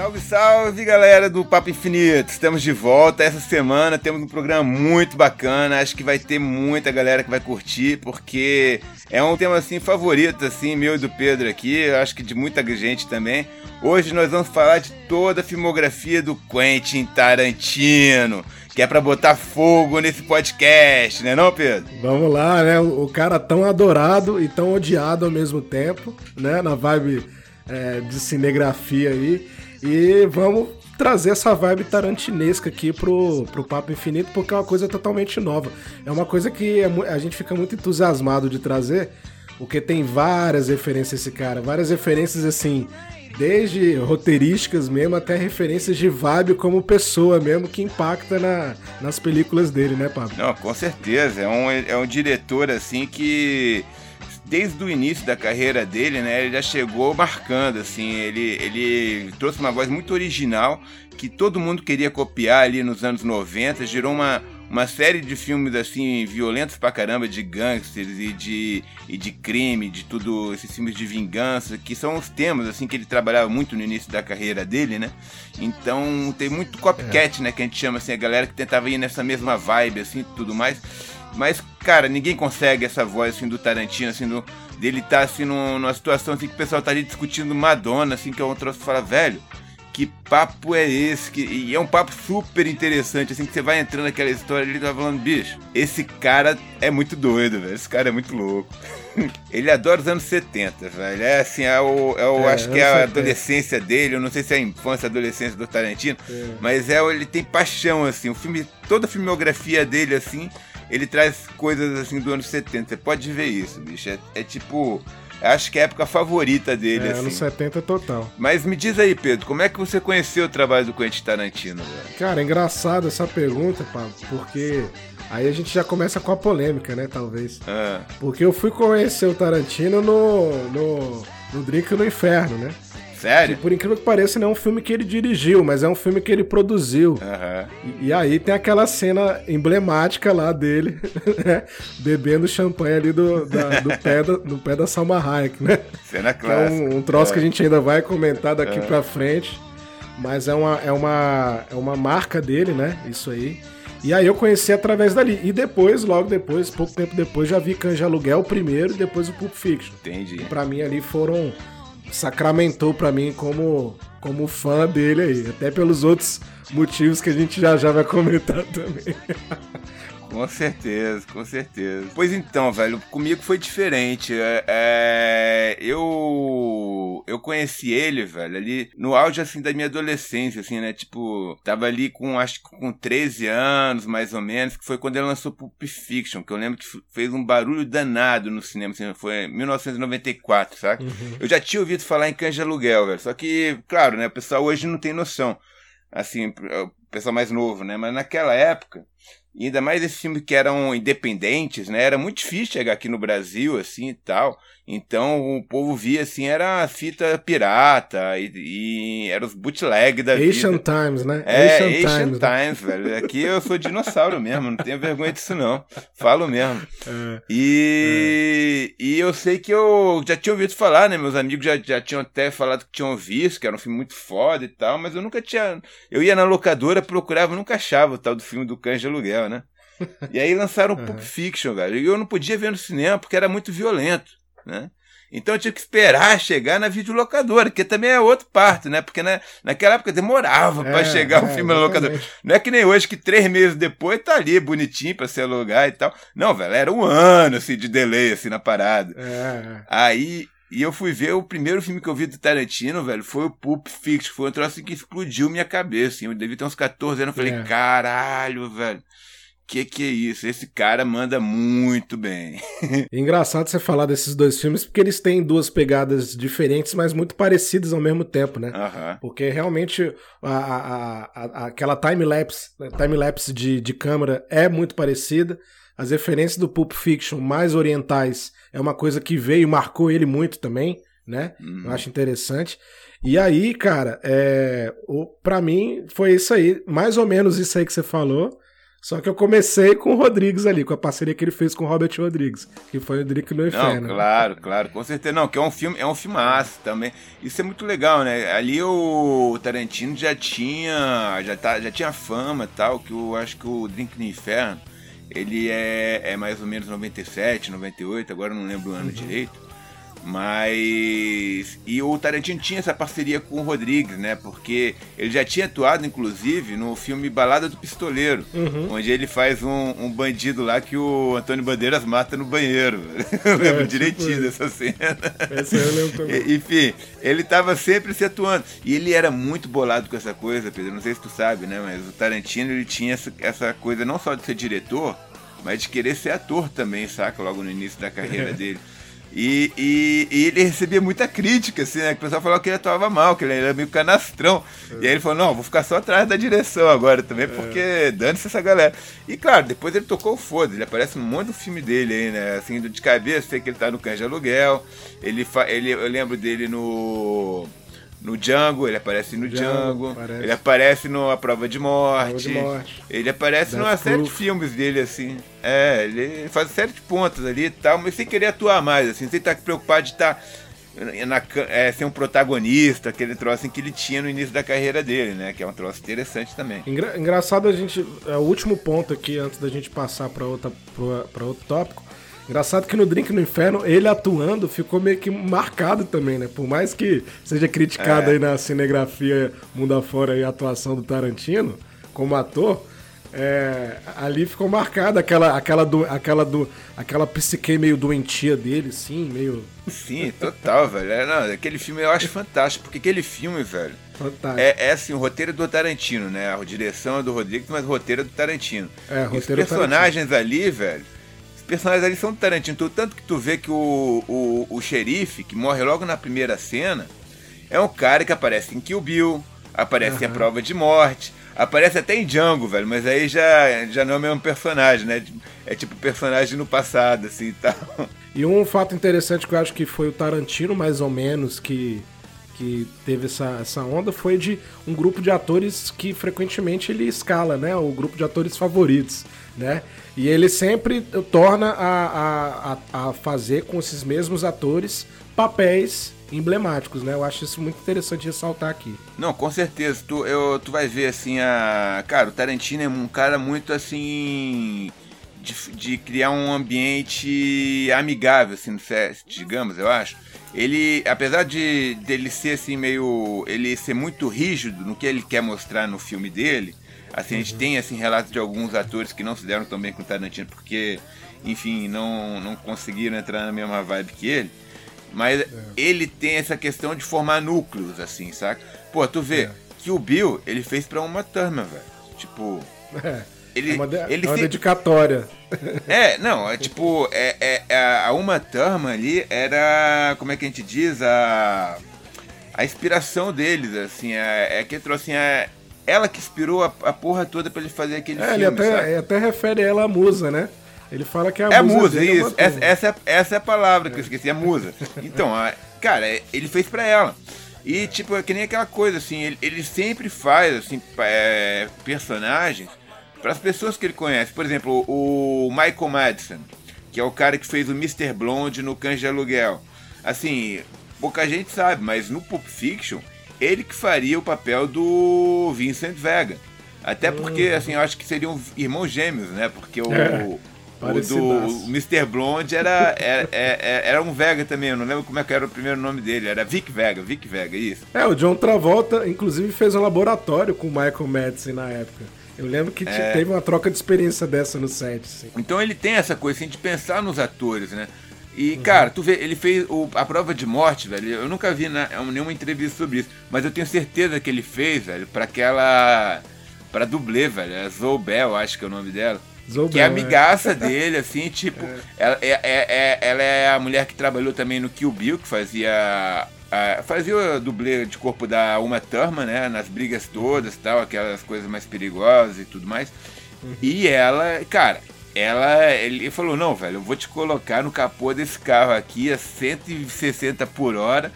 Salve, salve galera do Papo Infinito! Estamos de volta. Essa semana temos um programa muito bacana. Acho que vai ter muita galera que vai curtir, porque é um tema assim favorito, assim, meu e do Pedro aqui. Acho que de muita gente também. Hoje nós vamos falar de toda a filmografia do Quentin Tarantino. Que é pra botar fogo nesse podcast, né não, Pedro? Vamos lá, né? O cara tão adorado e tão odiado ao mesmo tempo, né? Na vibe é, de cinegrafia aí. E vamos trazer essa vibe tarantinesca aqui pro, pro Papo Infinito, porque é uma coisa totalmente nova. É uma coisa que é a gente fica muito entusiasmado de trazer, porque tem várias referências esse cara, várias referências assim, desde roteirísticas mesmo até referências de vibe como pessoa mesmo que impacta na, nas películas dele, né, Pablo? Não, com certeza. É um, é um diretor assim que desde o início da carreira dele, né, ele já chegou marcando, assim, ele, ele trouxe uma voz muito original que todo mundo queria copiar ali nos anos 90, gerou uma, uma série de filmes, assim, violentos pra caramba, de gangsters e de, e de crime, de tudo, esses filmes de vingança, que são os temas, assim, que ele trabalhava muito no início da carreira dele, né, então tem muito copycat, é. né, que a gente chama, assim, a galera que tentava ir nessa mesma vibe, assim, tudo mais, mas, cara, ninguém consegue essa voz assim do Tarantino, assim, do, dele tá assim numa situação assim que o pessoal tá ali discutindo Madonna, assim, que é um troço fala, velho, que papo é esse? Que, e é um papo super interessante, assim, que você vai entrando naquela história ele tá falando, bicho, esse cara é muito doido, velho. Esse cara é muito louco. ele adora os anos 70, velho. É assim, é o, é o é, acho que é a adolescência dele, eu não sei se é a infância, a adolescência do Tarantino, é. mas é, ele tem paixão, assim, o filme, toda a filmografia dele, assim, ele traz coisas assim do ano 70. Você pode ver isso, bicho. É, é tipo. Acho que é a época favorita dele, é, assim. anos 70 total. Mas me diz aí, Pedro, como é que você conheceu o trabalho do Quentin Tarantino, velho? Cara, é engraçado essa pergunta, Pablo, porque aí a gente já começa com a polêmica, né, talvez. Ah. Porque eu fui conhecer o Tarantino no, no, no Drink no Inferno, né? Sério? Que, por incrível que pareça, não é um filme que ele dirigiu, mas é um filme que ele produziu. Uhum. E, e, aí tem aquela cena emblemática lá dele, né? Bebendo champanhe ali do, da, do, pé da, do pé da Salma Hayek, né? Cena clássica. é um, um troço é. que a gente ainda vai comentar daqui uhum. pra frente. Mas é uma, é, uma, é uma marca dele, né? Isso aí. E aí eu conheci através dali. E depois, logo depois, pouco tempo depois, já vi Canja Aluguel primeiro e depois o Pulp Fiction. Entendi. Pra mim ali foram sacramentou para mim como, como fã dele aí. Até pelos outros motivos que a gente já já vai comentar também. Com certeza, com certeza. Pois então, velho, comigo foi diferente. É, é, eu eu conheci ele, velho, ali no auge assim da minha adolescência, assim, né? Tipo, tava ali com acho que com 13 anos, mais ou menos, que foi quando ele lançou Pulp Fiction, que eu lembro que fez um barulho danado no cinema, assim, foi em 1994, sabe? Uhum. Eu já tinha ouvido falar em Canja Aluguel, velho. Só que, claro, né, o pessoal hoje não tem noção. Assim, o pessoal mais novo, né? Mas naquela época, e ainda mais esses filmes que eram independentes, né? Era muito difícil chegar aqui no Brasil, assim e tal. Então o povo via assim, era fita pirata e, e era os bootleg da Asian vida. Times, né? É, Asian, Asian Times, né? Times né? velho. Aqui eu sou dinossauro mesmo, não tenho vergonha disso não. Falo mesmo. É, e, é. e eu sei que eu já tinha ouvido falar, né? Meus amigos já, já tinham até falado que tinham visto, que era um filme muito foda e tal, mas eu nunca tinha. Eu ia na locadora, procurava, nunca achava o tal do filme do Cães de Aluguel, né? E aí lançaram o Pulp Fiction, velho. E eu não podia ver no cinema porque era muito violento né? Então eu tinha que esperar chegar na videolocadora, que também é outro parto, né? Porque né, naquela época demorava é, para chegar o é, filme na locadora. Não é que nem hoje que três meses depois tá ali bonitinho para se alugar e tal. Não, velho, era um ano assim, de delay assim, na parada. É. é. Aí e eu fui ver o primeiro filme que eu vi do Tarantino, velho, foi o Pulp Fiction. Foi um troço que explodiu minha cabeça. Assim. Eu devia ter uns 14 anos. Eu falei, é. caralho, velho que que é isso? Esse cara manda muito bem. Engraçado você falar desses dois filmes, porque eles têm duas pegadas diferentes, mas muito parecidas ao mesmo tempo, né? Uhum. Porque realmente a, a, a, aquela time-lapse né, time -lapse de, de câmera é muito parecida. As referências do Pulp Fiction mais orientais é uma coisa que veio e marcou ele muito também, né? Uhum. Eu acho interessante. E aí, cara, é, o, pra mim foi isso aí, mais ou menos isso aí que você falou Só que eu comecei com o Rodrigues ali, com a parceria que ele fez com o Robert Rodrigues, que foi o Drink no Inferno. Não, claro, claro, com certeza. Não, que é um filme, é um filmaço também. Isso é muito legal, né? Ali o Tarantino já tinha, já, tá, já tinha fama tal, que eu acho que o Drink no Inferno, ele é, é mais ou menos 97, 98, agora não lembro o ano uhum. direito. Mas. E o Tarantino tinha essa parceria com o Rodrigues, né? Porque ele já tinha atuado, inclusive, no filme Balada do Pistoleiro, uhum. onde ele faz um, um, bandido lá que o Antônio Bandeiras mata no banheiro. Eu lembro é, direitinho tipo dessa cena. Essa eu lembro também. Enfim, ele tava sempre se atuando. E ele era muito bolado com essa coisa, Pedro. Não sei se tu sabe, né? Mas o Tarantino ele tinha essa, essa coisa não só de ser diretor, mas de querer ser ator também, saca? Logo no início da carreira dele. E, e, e, ele recebia muita crítica, assim, né? Que o pessoal falava que ele atuava mal, que ele era meio canastrão. É. E aí ele falou, não, vou ficar só atrás da direção agora também, é. porque é. dane-se essa galera. E claro, depois ele tocou o foda, ele aparece num monte do filme dele aí, né? Assim, de cabeça, sei que ele tá no Cães de Aluguel. Ele, fa... ele Eu lembro dele no no Django, ele aparece no Django, Django ele aparece no A Prova de Morte, Prova de Morte. ele aparece numa série de filmes dele, assim. É, ele faz série de pontas ali e tal, mas sem querer atuar mais, assim, sem estar preocupado de estar na, é, ser um protagonista, aquele troço assim, que ele tinha no início da carreira dele, né? Que é um troço interessante também. Engra engraçado a gente. É, o último ponto aqui, antes da gente passar para outro tópico Engraçado que no Drink no Inferno, ele atuando ficou meio que marcado também, né? Por mais que seja criticado é. aí na cinegrafia mundo afora a atuação do Tarantino, como ator, é, ali ficou marcada aquela, aquela, do, aquela, do, aquela psique meio doentia dele, sim, meio. Sim, total, velho. É, não, aquele filme eu acho fantástico, porque aquele filme, velho. Fantástico. É, é assim, o roteiro do Tarantino, né? A direção é do Rodrigues, mas o roteiro é do Tarantino. É, roteiro Os personagens ali, velho personagens ali são Tarantino. Tanto que tu vê que o, o, o xerife, que morre logo na primeira cena, é um cara que aparece em Kill Bill, aparece uhum. em A Prova de Morte, aparece até em Django, velho, mas aí já, já não é o mesmo personagem, né? É tipo personagem no passado, assim e tal. E um fato interessante que eu acho que foi o Tarantino, mais ou menos, que, que teve essa, essa onda, foi de um grupo de atores que frequentemente ele escala, né? O grupo de atores favoritos, né? E ele sempre torna a, a, a fazer com esses mesmos atores papéis emblemáticos, né? Eu acho isso muito interessante ressaltar aqui. Não, com certeza. Tu, eu, tu vai ver assim a. Cara, o Tarantino é um cara muito assim. De, de criar um ambiente amigável, assim, digamos, eu acho. Ele, apesar de dele ser assim meio. ele ser muito rígido no que ele quer mostrar no filme dele, Assim, a gente tem assim, relatos de alguns atores que não se deram tão bem com o Tarantino porque, enfim, não, não conseguiram entrar na mesma vibe que ele. Mas é. ele tem essa questão de formar núcleos, assim, saca? Pô, tu vê é. que o Bill, ele fez pra uma turma, velho. Tipo. É. Ele, é uma, de, ele é uma se... dedicatória. É, não, é tipo, é, é, é, a Uma Thurman ali era, como é que a gente diz, a, a inspiração deles, assim, é, é que trouxe, assim, é, ela que inspirou a, a porra toda para ele fazer aquele é, filme. Ele até, até refere ela à musa, né? Ele fala que é a é musa. musa isso. É essa, essa, é, essa é a palavra que eu esqueci, é musa. Então, a, cara, ele fez para ela. E, tipo, é que nem aquela coisa, assim, ele, ele sempre faz, assim, é, personagens para as pessoas que ele conhece. Por exemplo, o Michael Madison, que é o cara que fez o Mr. Blonde no Cães de Aluguel. Assim, pouca gente sabe, mas no Pulp Fiction ele que faria o papel do Vincent Vega. Até porque, uhum. assim, eu acho que seriam irmãos gêmeos, né? Porque o, é, o do o Mr. Blonde era, era, era, é, é, era, um Vega também, eu não lembro como é que era o primeiro nome dele, era Vic Vega, Vic Vega, isso. É, o John Travolta, inclusive, fez um laboratório com o Michael Madison na época. Eu lembro que é... teve uma troca de experiência dessa no set. Assim. Então ele tem essa coisa assim, de pensar nos atores, né? E, uhum. cara, tu vê, ele fez o, a prova de morte, velho. Eu nunca vi na, nenhuma entrevista sobre isso. Mas eu tenho certeza que ele fez, velho, pra aquela. pra dublê, velho. A Zoubel, acho que é o nome dela. Zobel, que é amigaça é. dele, assim, tipo. É. Ela, é, é, é, ela é a mulher que trabalhou também no Kill Bill, que fazia. A, fazia o dublê de corpo da Uma Thurman, né? Nas brigas todas tal, aquelas coisas mais perigosas e tudo mais. Uhum. E ela, cara, ela ele falou: Não, velho, eu vou te colocar no capô desse carro aqui a 160 por hora.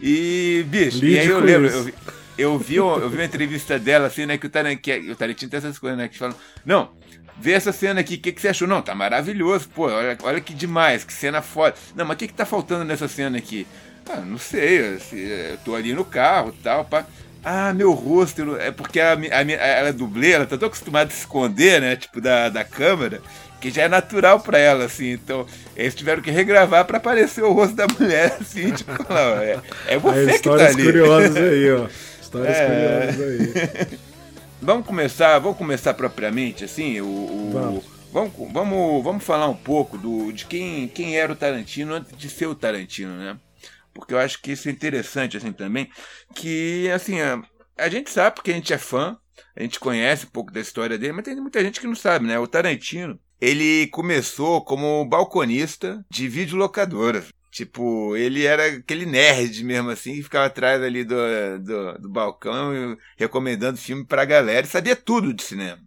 E, bicho, Lide e aí eu lembro. Eu, eu vi, eu vi uma entrevista dela, assim, né? Que o Tarantino, o Tarantino tem essas coisas, né? Que falam, não, vê essa cena aqui, o que, que você achou? Não, tá maravilhoso, pô, olha, olha que demais, que cena foda. Não, mas o que, que tá faltando nessa cena aqui? Ah, não sei, assim, eu tô ali no carro e tal, pá. Ah, meu rosto, é porque a, a, ela é dublê, ela tá tão acostumada a se esconder, né? Tipo, da, da câmera, que já é natural pra ela, assim. Então, eles tiveram que regravar pra aparecer o rosto da mulher, assim, tipo, não, é, é você que tá ali. curiosas aí, ó. Histórias é... curiosas aí. vamos começar, vamos começar propriamente, assim, o, o vamos. Vamos, vamos, vamos falar um pouco do, de quem, quem era o Tarantino antes de ser o Tarantino, né? Porque eu acho que isso é interessante, assim, também, que, assim, a, a gente sabe porque a gente é fã, a gente conhece um pouco da história dele, mas tem muita gente que não sabe, né? O Tarantino, ele começou como balconista de videolocadoras. Tipo, ele era aquele nerd mesmo assim, que ficava atrás ali do, do, do balcão recomendando filme pra galera e sabia tudo de cinema.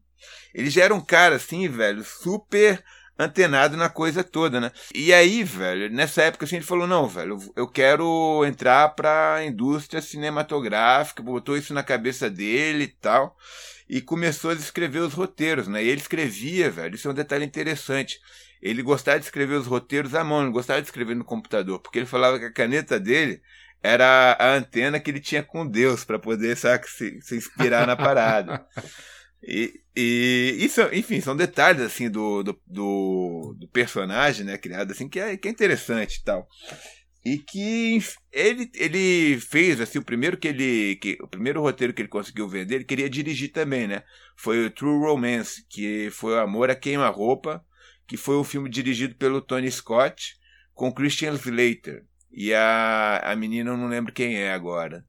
Ele já era um cara assim, velho, super antenado na coisa toda, né? E aí, velho, nessa época assim, ele falou: não, velho, eu quero entrar pra indústria cinematográfica, botou isso na cabeça dele e tal. E começou a escrever os roteiros, né? E ele escrevia, velho, isso é um detalhe interessante ele gostava de escrever os roteiros à mão, não gostava de escrever no computador, porque ele falava que a caneta dele era a antena que ele tinha com Deus para poder sabe, se, se inspirar na parada. E, e isso, enfim, são detalhes assim do, do, do, do, personagem, né, criado assim, que é, que é interessante e tal. E que ele, ele fez assim o primeiro que ele que, o primeiro roteiro que ele conseguiu vender, ele queria dirigir também, né? Foi o True Romance, que foi o Amor a Queima-roupa, que foi um filme dirigido pelo Tony Scott com Christian Slater. E a, a menina eu não lembro quem é agora.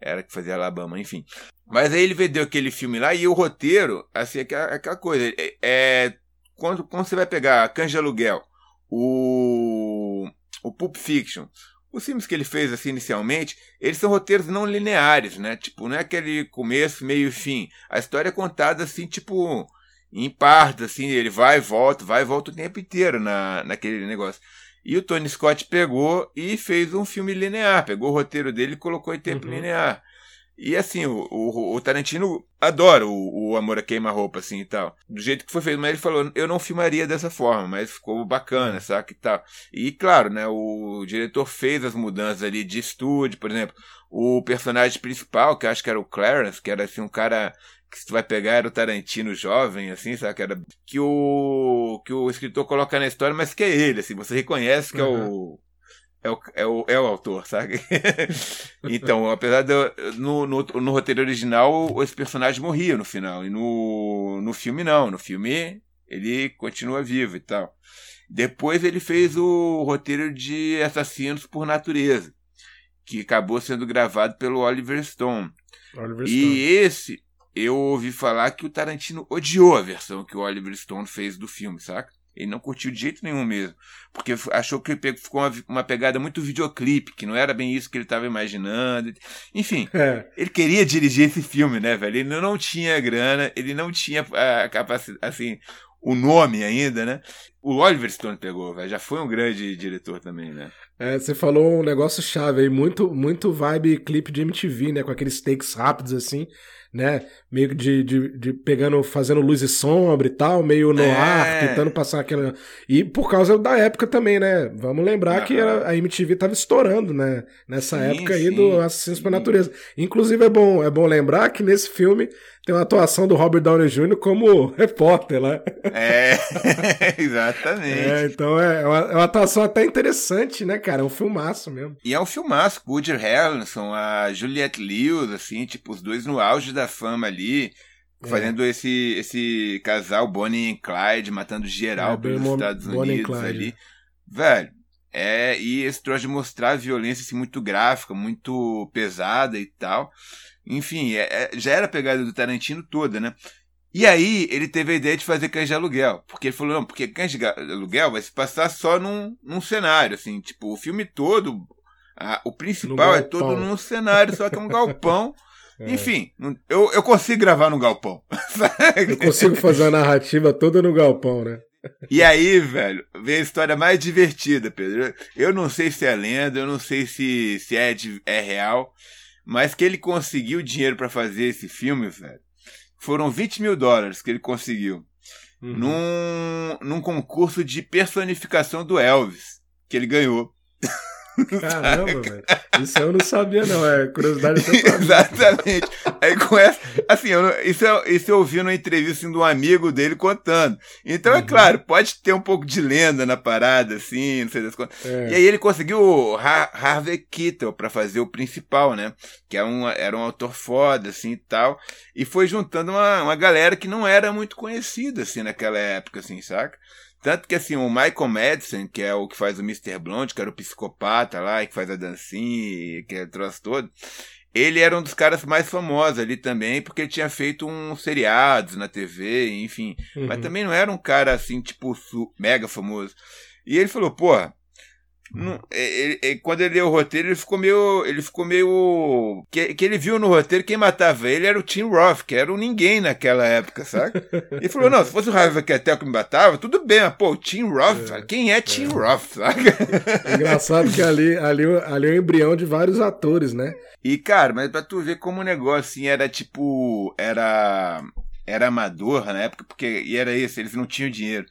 Era que fazia Alabama, enfim. Mas aí ele vendeu aquele filme lá e o roteiro, assim, aquela, aquela coisa. É, é, quando, quando você vai pegar Canja Aluguel, o, o Pulp Fiction, os filmes que ele fez assim inicialmente, eles são roteiros não lineares, né? Tipo, não é aquele começo, meio e fim. A história é contada assim, tipo, em partes, assim, ele vai e volta, vai e volta o tempo inteiro na, naquele negócio. E o Tony Scott pegou e fez um filme linear, pegou o roteiro dele e colocou em tempo uhum. linear. E assim, o, o, o Tarantino adora o, o Amor a Queima-Roupa, assim e tal. Do jeito que foi feito, mas ele falou, eu não filmaria dessa forma, mas ficou bacana, saca e tal. E claro, né, o diretor fez as mudanças ali de estúdio, por exemplo. O personagem principal, que acho que era o Clarence, que era assim um cara que se tu vai pegar era o Tarantino jovem, assim, sabe? Que, era, que, o, que o escritor coloca na história, mas que é ele, assim, você reconhece que uhum. é o. É o, é, o, é o autor, sabe? então, apesar de. No, no, no, roteiro original, esse personagem morria no final. E no, no filme, não. No filme, ele continua vivo e tal. Depois, ele fez o roteiro de Assassinos por Natureza, que acabou sendo gravado pelo Oliver Stone. Oliver Stone. E esse eu ouvi falar que o Tarantino odiou a versão que o Oliver Stone fez do filme, saca? Ele não curtiu de jeito nenhum mesmo. Porque achou que ficou uma, uma pegada muito videoclipe, que não era bem isso que ele estava imaginando. Enfim, é. ele queria dirigir esse filme, né, velho? Ele não tinha grana, ele não tinha a capacidade, assim, o nome ainda, né? O Oliver Stone pegou, velho. Já foi um grande diretor também, né? É, você falou um negócio chave aí, muito, muito vibe clipe de MTV, né? Com aqueles takes rápidos assim né? Meio de, de, de, pegando, fazendo luz e sombra e tal, meio no é. ar, tentando passar aquela. E por causa da época também, né? Vamos lembrar que a, MTV tava estourando, né? Nessa sim, época aí sim, do Assassinos pela Natureza. Inclusive é bom, é bom lembrar que nesse filme tem uma atuação do Robert Downey Jr. como repórter lá. Né? É, exatamente. É, então é, é uma, é uma, atuação até interessante, né, cara? É um filmaço mesmo. E é um filmaço, Woody Harrelson, a Juliette Lewis, assim, tipo, os dois no auge da fama ali, é. fazendo esse, esse casal Bonnie e Clyde, matando geral é, pelos Estados Unidos ali. Velho, é, e esse troço de mostrar a violência assim, muito gráfica, muito pesada e tal. Enfim, é, é, já era a pegada do Tarantino toda, né? E aí ele teve a ideia de fazer cães de aluguel. Porque ele falou, não, porque cães de aluguel vai se passar só num, num cenário, assim, tipo, o filme todo, a, o principal é todo num cenário, só que é um galpão. É. Enfim, eu, eu consigo gravar no galpão. eu consigo fazer a narrativa toda no galpão, né? E aí, velho, vem a história mais divertida, Pedro. Eu não sei se é lenda, eu não sei se, se é, é real, mas que ele conseguiu dinheiro para fazer esse filme, velho. Foram 20 mil dólares que ele conseguiu. Uhum. Num, num concurso de personificação do Elvis, que ele ganhou. Caramba, velho. Isso eu não sabia, não. É curiosidade Exatamente. Aí com essa. Assim, eu, isso, eu, isso eu ouvi numa entrevista assim, de um amigo dele contando. Então, é uhum. é claro, pode ter um pouco de lenda na parada, assim, não sei das coisas. É. E aí ele conseguiu o Har Harvey Keitel pra fazer o principal, né? Que é um, era um autor foda, assim e tal. E foi juntando uma, uma galera que não era muito conhecida, assim, naquela época, assim, saca? Tanto que assim, o Michael Madison, que é o que faz o Mr. Blonde, que era o psicopata lá, que faz a dancinha, que é troço todo, ele era um dos caras mais famosos ali também, porque ele tinha feito uns seriados na TV, enfim. Uhum. Mas também não era um cara assim, tipo, mega famoso. E ele falou, porra, não, ele, ele, quando ele leu o roteiro, ele ficou meio. Ele ficou meio. Que, que ele viu no roteiro quem matava ele era o Tim Roth, que era um ninguém naquela época, sabe? Ele falou: não, se fosse o Harvey Keitel que me matava, tudo bem, mas pô, o Tim Roth, é, quem é Tim é. Roth, sabe? É engraçado que ali, ali, ali é o embrião de vários atores, né? E, cara, mas pra tu ver como o negócio assim era tipo. Era. Era amador na época, porque. E era isso, eles não tinham dinheiro.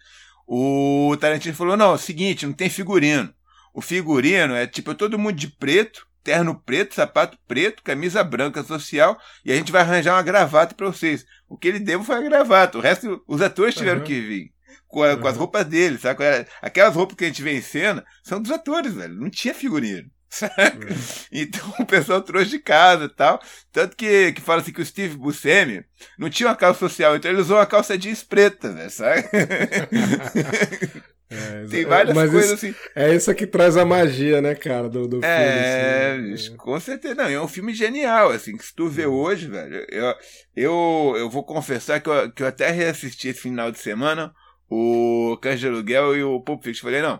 O Tarantino falou: não, é o seguinte, não tem figurino. O figurino é tipo todo mundo de preto, terno preto, sapato preto, camisa branca social, e a gente vai arranjar uma gravata para vocês. O que ele deu foi a gravata, o resto, os atores tiveram uhum. que vir. Com, a, uhum. com, as roupas deles, sabe? Aquelas roupas que a gente vê em cena são dos atores, velho. Não tinha figurino. Uhum. Então o pessoal trouxe de casa e tal. Tanto que, que fala assim que o Steve Buscemi não tinha uma calça social, então ele usou uma calça jeans preta, né? Sabe? É, Tem várias mas coisas isso, assim. É isso que traz a magia, né, cara, do, do é, filme. Assim. com certeza. Não, é um filme genial, assim, que se tu vê hoje, velho, eu, eu, eu vou confessar que eu, que eu até reassisti esse final de semana o Cães de Aluguel e o Pulp Fiction. Falei, não,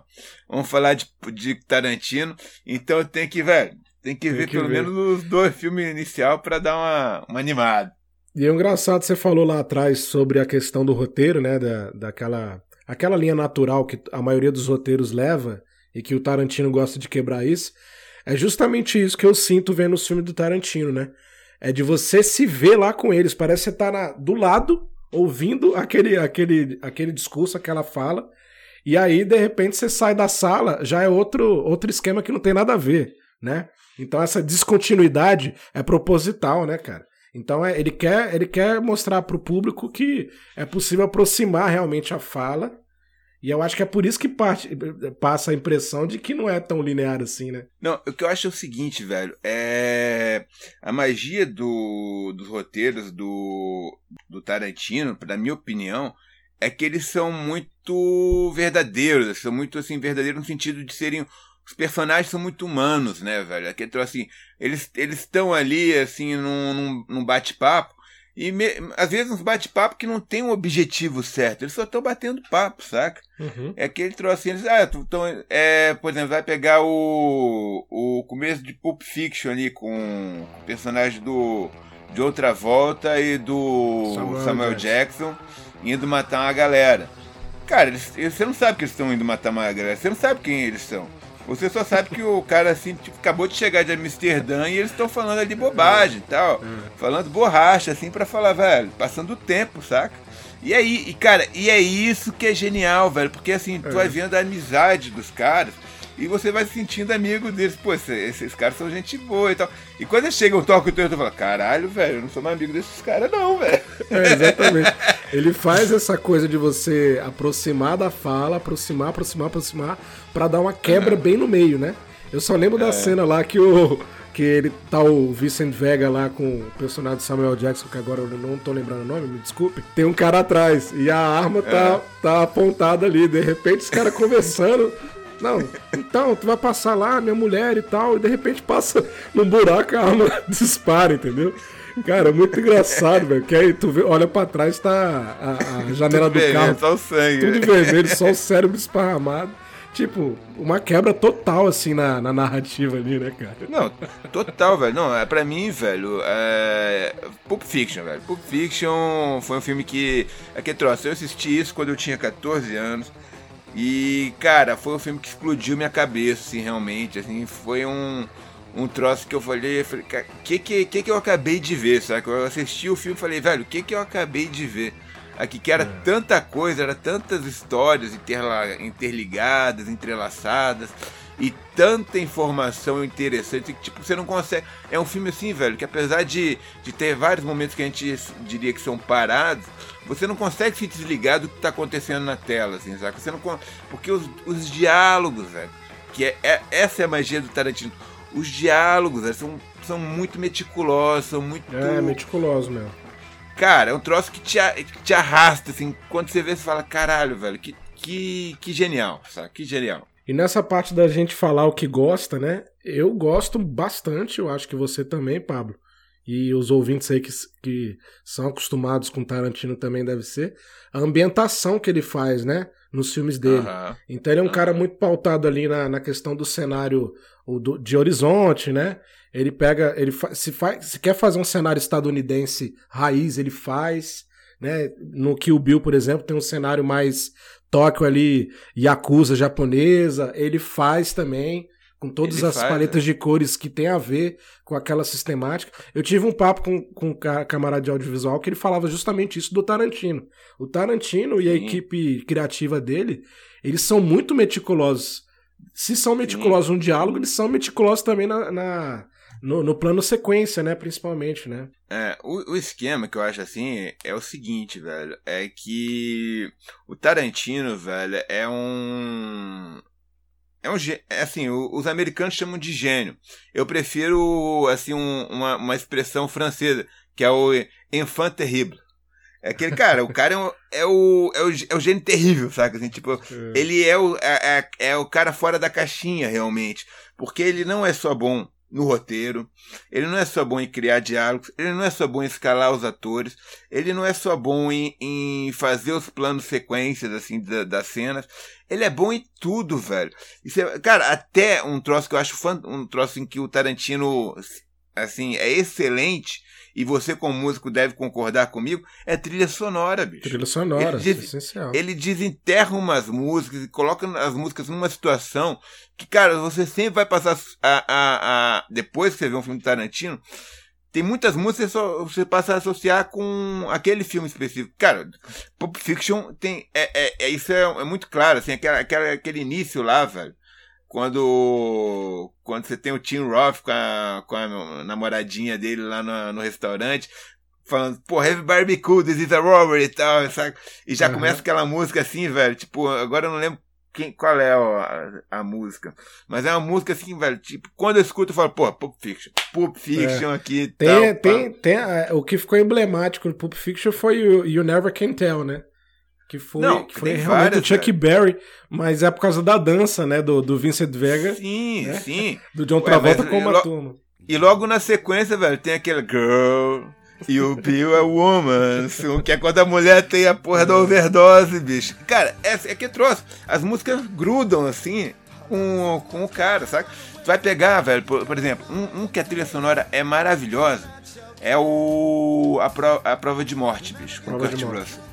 vamos falar de, de Tarantino, então tem que, velho, tem que tem ver que pelo ver. menos os dois filmes inicial para dar uma, uma animada. E é engraçado, você falou lá atrás sobre a questão do roteiro, né, da, daquela aquela linha natural que a maioria dos roteiros leva e que o Tarantino gosta de quebrar isso, é justamente isso que eu sinto vendo os filmes do Tarantino, né? É de você se ver lá com eles, parece que você tá na, do lado ouvindo aquele, aquele, aquele discurso, aquela fala, e aí de repente você sai da sala, já é outro, outro esquema que não tem nada a ver, né? Então essa descontinuidade é proposital, né, cara? Então é, ele, quer, ele quer mostrar para o público que é possível aproximar realmente a fala. E eu acho que é por isso que parte, passa a impressão de que não é tão linear assim, né? Não, o que eu acho é o seguinte, velho. É... A magia do, dos roteiros do, do Tarantino, na minha opinião, é que eles são muito verdadeiros. São muito, assim, verdadeiros no sentido de serem os personagens são muito humanos, né, velho? Aqui, então, assim, eles estão ali, assim, num, num, num bate-papo, e me, às vezes uns bate-papo que não tem um objetivo certo, eles só estão batendo papo, saca? Uhum. É aquele troço assim, eles, ah, então, é, por exemplo, vai pegar o, o começo de Pulp Fiction ali com o personagem do de Outra Volta e do Samuel, Samuel Jackson. Indo matar uma galera. Cara, eles, você não sabe que eles estão indo matar uma galera, você não sabe quem eles são. Você só sabe que o cara, assim, tipo, acabou de chegar de Amsterdã e eles estão falando ali bobagem e tal. É. Falando borracha, assim, para falar, velho, passando o tempo, saca? E aí, e cara, e é isso que é genial, velho, porque assim, tu é. vai vendo a amizade dos caras e você vai se sentindo amigo deles. Pô, esses, esses caras são gente boa e tal. E quando eles chegam, tocam o teu, tu fala, caralho, velho, eu não sou mais amigo desses caras, não, velho. É, exatamente. Ele faz essa coisa de você aproximar da fala, aproximar, aproximar, aproximar, para dar uma quebra bem no meio, né? Eu só lembro é. da cena lá que o. Que ele tá o Vincent Vega lá com o personagem Samuel Jackson, que agora eu não tô lembrando o nome, me desculpe. Tem um cara atrás e a arma tá, é. tá apontada ali. De repente, os caras conversando. Não, então, tu vai passar lá, minha mulher e tal, e de repente passa num buraco a arma dispara, entendeu? Cara, é muito engraçado, velho. Que aí tu vê, olha pra trás, tá a, a janela tudo do vermelho, carro. Só o sangue. Tudo vermelho, só o cérebro esparramado. Tipo, uma quebra total, assim, na, na narrativa ali, né, cara? Não, total, velho. Não, é pra mim, velho, é... Pulp Fiction, velho. Pulp Fiction foi um filme que... É que trouxe. Eu assisti isso quando eu tinha 14 anos. E, cara, foi um filme que explodiu minha cabeça, assim, realmente. Assim, foi um, um troço que eu falei, falei, cara, que, que que eu acabei de ver, sabe? Eu assisti o filme e falei, velho, o que que eu acabei de ver? Aqui que era é. tanta coisa, era tantas histórias interligadas, entrelaçadas e tanta informação interessante que tipo você não consegue. É um filme assim, velho, que apesar de, de ter vários momentos que a gente diria que são parados, você não consegue se desligar do que está acontecendo na tela, assim, sabe? Você não porque os, os diálogos, velho, que é, é, essa é a magia do Tarantino. Os diálogos velho, são, são muito meticulosos, são muito. É, meticuloso mesmo. Cara, é um troço que te, que te arrasta, assim. Quando você vê, você fala, caralho, velho, que, que, que genial, sabe? Que genial. E nessa parte da gente falar o que gosta, né? Eu gosto bastante, eu acho que você também, Pablo. E os ouvintes aí que, que são acostumados com Tarantino também deve ser. A ambientação que ele faz, né? Nos filmes dele. Então ele é um cara muito pautado ali na, na questão do cenário o do, de horizonte, né? Ele pega, ele fa se, faz, se quer fazer um cenário estadunidense raiz, ele faz. Né? No Kill Bill, por exemplo, tem um cenário mais Tóquio ali, Yakuza japonesa, ele faz também, com todas ele as faz, paletas né? de cores que tem a ver com aquela sistemática. Eu tive um papo com, com um camarada de audiovisual que ele falava justamente isso do Tarantino. O Tarantino Sim. e a equipe criativa dele, eles são muito meticulosos. Se são meticulosos Sim. no diálogo, eles são meticulosos também na, na no, no, plano sequência, né? Principalmente, né? É, o, o, esquema que eu acho assim é o seguinte, velho. É que o Tarantino, velho, é um. É um é assim, os americanos chamam de gênio. Eu prefiro, assim, um, uma, uma expressão francesa, que é o enfant terrible. É aquele cara, o cara é o, é o, é o, é o gênio terrível, sabe? Assim, tipo, é. ele é o, é, é, é o cara fora da caixinha, realmente. Porque ele não é só bom no roteiro, ele não é só bom em criar diálogos, ele não é só bom em escalar os atores, ele não é só bom em, em fazer os planos sequências assim da, das cenas, ele é bom em tudo, velho. É, cara, até um troço que eu acho um troço em que o Tarantino assim é excelente e você como músico deve concordar comigo, é trilha sonora, bicho. Trilha sonora, ele, des, essencial. Ele desenterra umas músicas e coloca as músicas numa situação que, cara, você sempre vai passar a, a, a depois que você vê um filme de Tarantino, tem muitas músicas que você passa a associar com aquele filme específico. Cara, Pulp Fiction tem. É, é, é isso é, é, muito claro, assim, aquela, aquela, aquele início lá, velho quando quando você tem o Tim Roth com a, com a namoradinha dele lá no, no restaurante, falando, pô, Heavy Barbecue, this is a robbery e tal, sabe? E já uhum. começa aquela música assim, velho, tipo, agora eu não lembro quem, qual é a, a, música. Mas é uma música assim, velho, tipo, quando eu escuto eu falo, pô, Pulp Fiction, Pulp Fiction é. aqui tem, tal, tem, tem, é, o que ficou emblemático no Pulp Fiction foi o You Never Can Tell, né? Que foi, não, que foi realmente várias, o Chuck Berry, mas é por causa da dança, né? Do, do Vincent Vega. Sim, né? sim. Do John Travolta com uma turma. E logo na sequência, velho, tem aquele Girl, e o Bill é Woman, que é quando a mulher tem a porra da overdose, bicho. Cara, é, é que troço. As músicas grudam, assim, com, com o cara, sabe? Tu vai pegar, velho, por, por exemplo, um, um, que a trilha sonora é maravilhosa, é o... A, Pro, a Prova de Morte, bicho, com Prova Kurt Russell que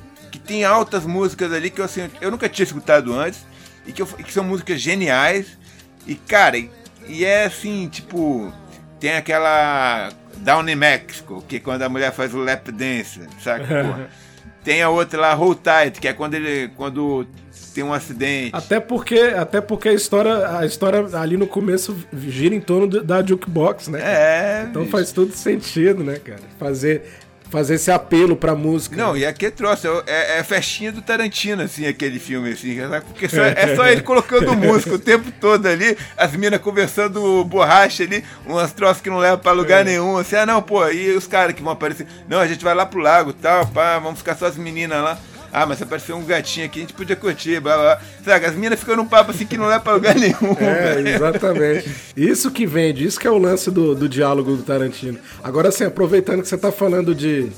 tem altas músicas ali que eu, assim, eu nunca tinha escutado antes e que, eu, que são músicas geniais. E, cara, e, e, é assim, tipo, tem aquela Down in Mexico, que é quando a mulher faz o lap dance, sabe? tem a outra lá, Hold Tight, que é quando ele quando tem um acidente. Até porque, até porque a história, a história ali no começo gira em torno da jukebox, né? É. Então bicho. faz todo sentido, né, cara? Fazer fazer esse apelo pra música. Não, e aqui é troço, é, é festinha do Tarantino, assim, aquele filme, assim, porque só, é só ele colocando música o tempo todo ali, as minas conversando borracha ali, umas troças que não levam pra lugar é. nenhum, assim, ah não, pô, e os caras que vão aparecer, não, a gente vai lá pro lago tal, pá, vamos ficar só as meninas lá. Ah, mas se aparecer um gatinho aqui, a gente podia curtir, blá blá. Sabe, as minas ficam num papo assim que não leva pra lugar nenhum. É, exatamente. Isso que vende, isso que é o lance do, do diálogo do Tarantino. Agora, assim, aproveitando que você tá falando de.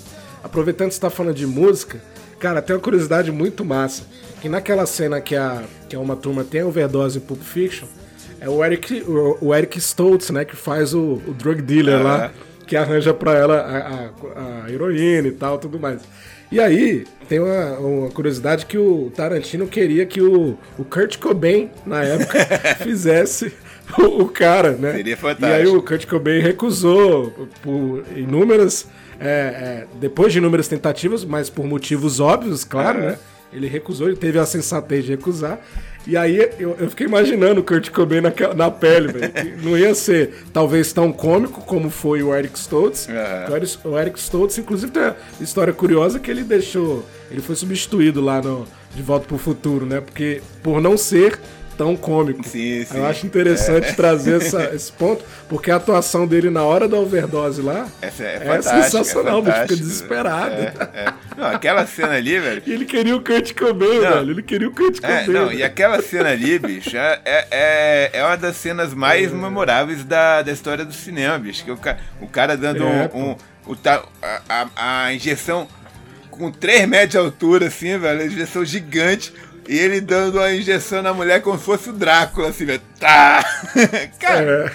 Aproveitando que você tá falando de música, cara, tem uma curiosidade muito massa. Que naquela cena que a, que uma turma tem overdose em Pulp Fiction, é o Eric, o, Eric Stoltz, né, que faz o, o drug dealer ah, lá, que arranja pra ela a, a, a heroína e tal, tudo mais. E aí, tem uma, uma, curiosidade que o Tarantino queria que o, o Kurt Cobain, na época, fizesse o, o cara, né? Seria fantástico. E aí o Kurt Cobain recusou por inúmeras. É, é, depois de inúmeras tentativas, mas por motivos óbvios, claro, né? Ele recusou, ele teve a sensatez de recusar. E aí eu, eu fiquei imaginando o Kurt Cobain na, na pele, velho. Não ia ser talvez tão cômico como foi o Eric Stoltz. Uhum. O Eric Stoltz, inclusive, tem uma história curiosa que ele deixou. Ele foi substituído lá no De Volta pro Futuro, né? Porque por não ser tão cômico. Sim, sim. Eu acho interessante é. trazer essa, esse ponto, porque a atuação dele na hora da overdose lá Essa é, é, é sensacional, é fica desesperado. É, é, não, aquela cena ali, velho. Ele queria o Kurt Cobain, velho. Ele queria o Kurt é, Cobain. não, e aquela cena ali, bicho, é, é, é uma das cenas mais memoráveis da, da história do cinema, bicho. Que o, cara, o cara dando um, um, o, a, a, a injeção com 3 metros de altura, assim, velho. Injeção gigante e ele dando a injeção na mulher como se fosse o Drácula, assim, velho. Tá! cara.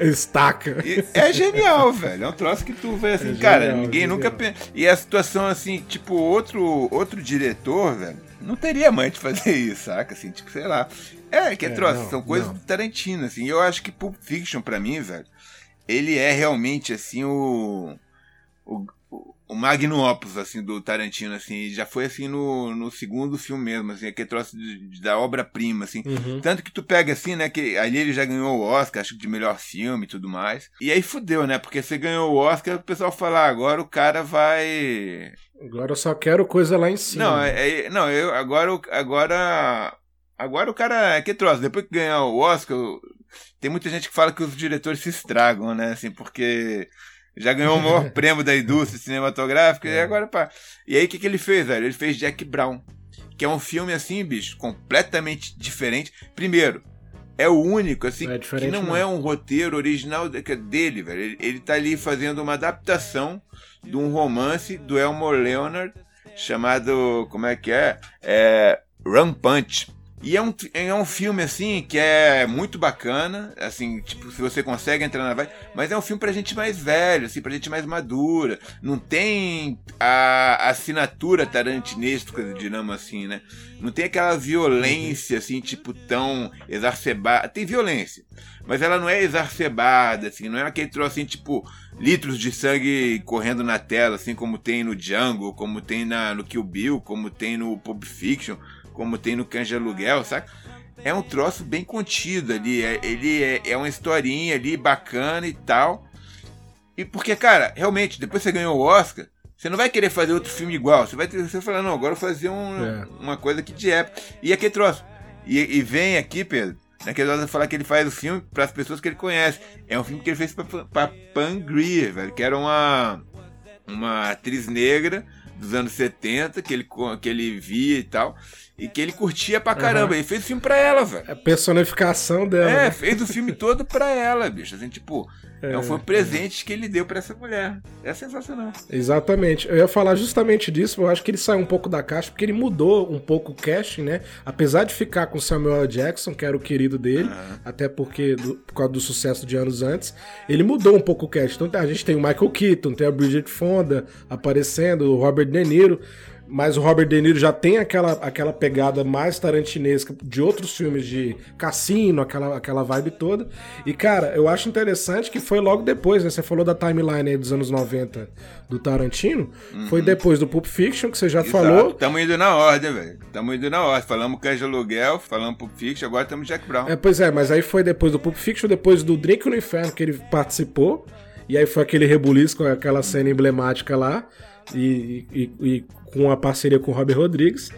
É, estaca. É genial, velho. É um troço que tu vê assim, é cara, genial, ninguém genial. nunca. E a situação, assim, tipo, outro, outro diretor, velho, não teria mãe de fazer isso, saca? Assim, tipo, sei lá. É, que é, troço, são coisas não. do Tarantino, assim. Eu acho que Pulp Fiction, pra mim, velho, ele é realmente, assim, o. o o magnum opus, assim, do Tarantino, assim, já foi, assim, no, no segundo filme mesmo, assim, aquele troço de, de, da obra-prima, assim. Uhum. Tanto que tu pega, assim, né, que ali ele já ganhou o Oscar, acho que de melhor filme e tudo mais. E aí fudeu, né, porque você ganhou o Oscar, o pessoal fala, ah, agora o cara vai... Agora eu só quero coisa lá em cima. Não, é, é, não eu, agora, agora, agora o cara, é que troço, depois que ganhar o Oscar, tem muita gente que fala que os diretores se estragam, né, assim, porque já ganhou o maior prêmio da indústria cinematográfica é. e agora pá. E aí o que, que ele fez, velho? Ele fez Jack Brown, que é um filme assim, bicho, completamente diferente. Primeiro, é o único, assim, é que não, é um roteiro original dele, velho. Ele, ele tá ali fazendo uma adaptação de um romance do Elmore Leonard chamado, como é que é? É Punch. E é um, é um filme, assim, que é muito bacana, assim, tipo, se você consegue entrar na vibe, mas é um filme pra gente mais velho, assim, pra gente mais madura. Não tem a, assinatura tarantinesca de dinamo assim, né? Não tem aquela violência, assim, tipo, tão exacerbada. Tem violência, mas ela não é exacerbada, assim, não é aquele troço, assim, tipo, litros de sangue correndo na tela, assim, como tem no Django, como tem na, no Kill Bill, como tem no Pulp Fiction como tem no de Aluguel, saca? É um troço bem contido ali. É, ele é, é uma historinha ali bacana e tal. E porque, cara, realmente, depois você ganhou o Oscar, você não vai querer fazer outro filme igual. Você vai ter você falar, não, agora eu vou fazer um, é. uma coisa aqui de época. E aquele troço. E, e vem aqui, Pedro, naquele hora falar que ele faz o filme para as pessoas que ele conhece. É um filme que ele fez para Pan Greer, velho, que era uma, uma atriz negra dos anos 70, que ele, que ele via e tal. E que ele curtia pra caramba. Uhum. Ele fez o filme pra ela, velho. A personificação dela. É, né? fez o filme todo pra ela, bicho. Assim, tipo, é, foi um é. presente é. que ele deu pra essa mulher. É sensacional. Exatamente. Eu ia falar justamente disso, eu acho que ele saiu um pouco da caixa, porque ele mudou um pouco o casting, né? Apesar de ficar com Samuel Jackson, que era o querido dele, uhum. até porque do, por causa do sucesso de anos antes, ele mudou um pouco o casting. Então a gente tem o Michael Keaton, tem a Bridget Fonda aparecendo, o Robert De Niro mas o Robert De Niro já tem aquela, aquela pegada mais tarantinesca de outros filmes de cassino, aquela, aquela vibe toda. E, cara, eu acho interessante que foi logo depois, né? Você falou da timeline aí dos anos 90 do Tarantino. Uhum. Foi depois do Pulp Fiction, que você já Exato. falou. Tamo indo na ordem, velho. Tamo indo na ordem. Falamos Cães de Aluguel, falamos Pulp Fiction, agora estamos Jack Brown. É, pois é, mas aí foi depois do Pulp Fiction, depois do Drink no Inferno, que ele participou. E aí foi aquele rebuliço com aquela cena emblemática lá. E, e, e com a parceria com o Robert Rodrigues.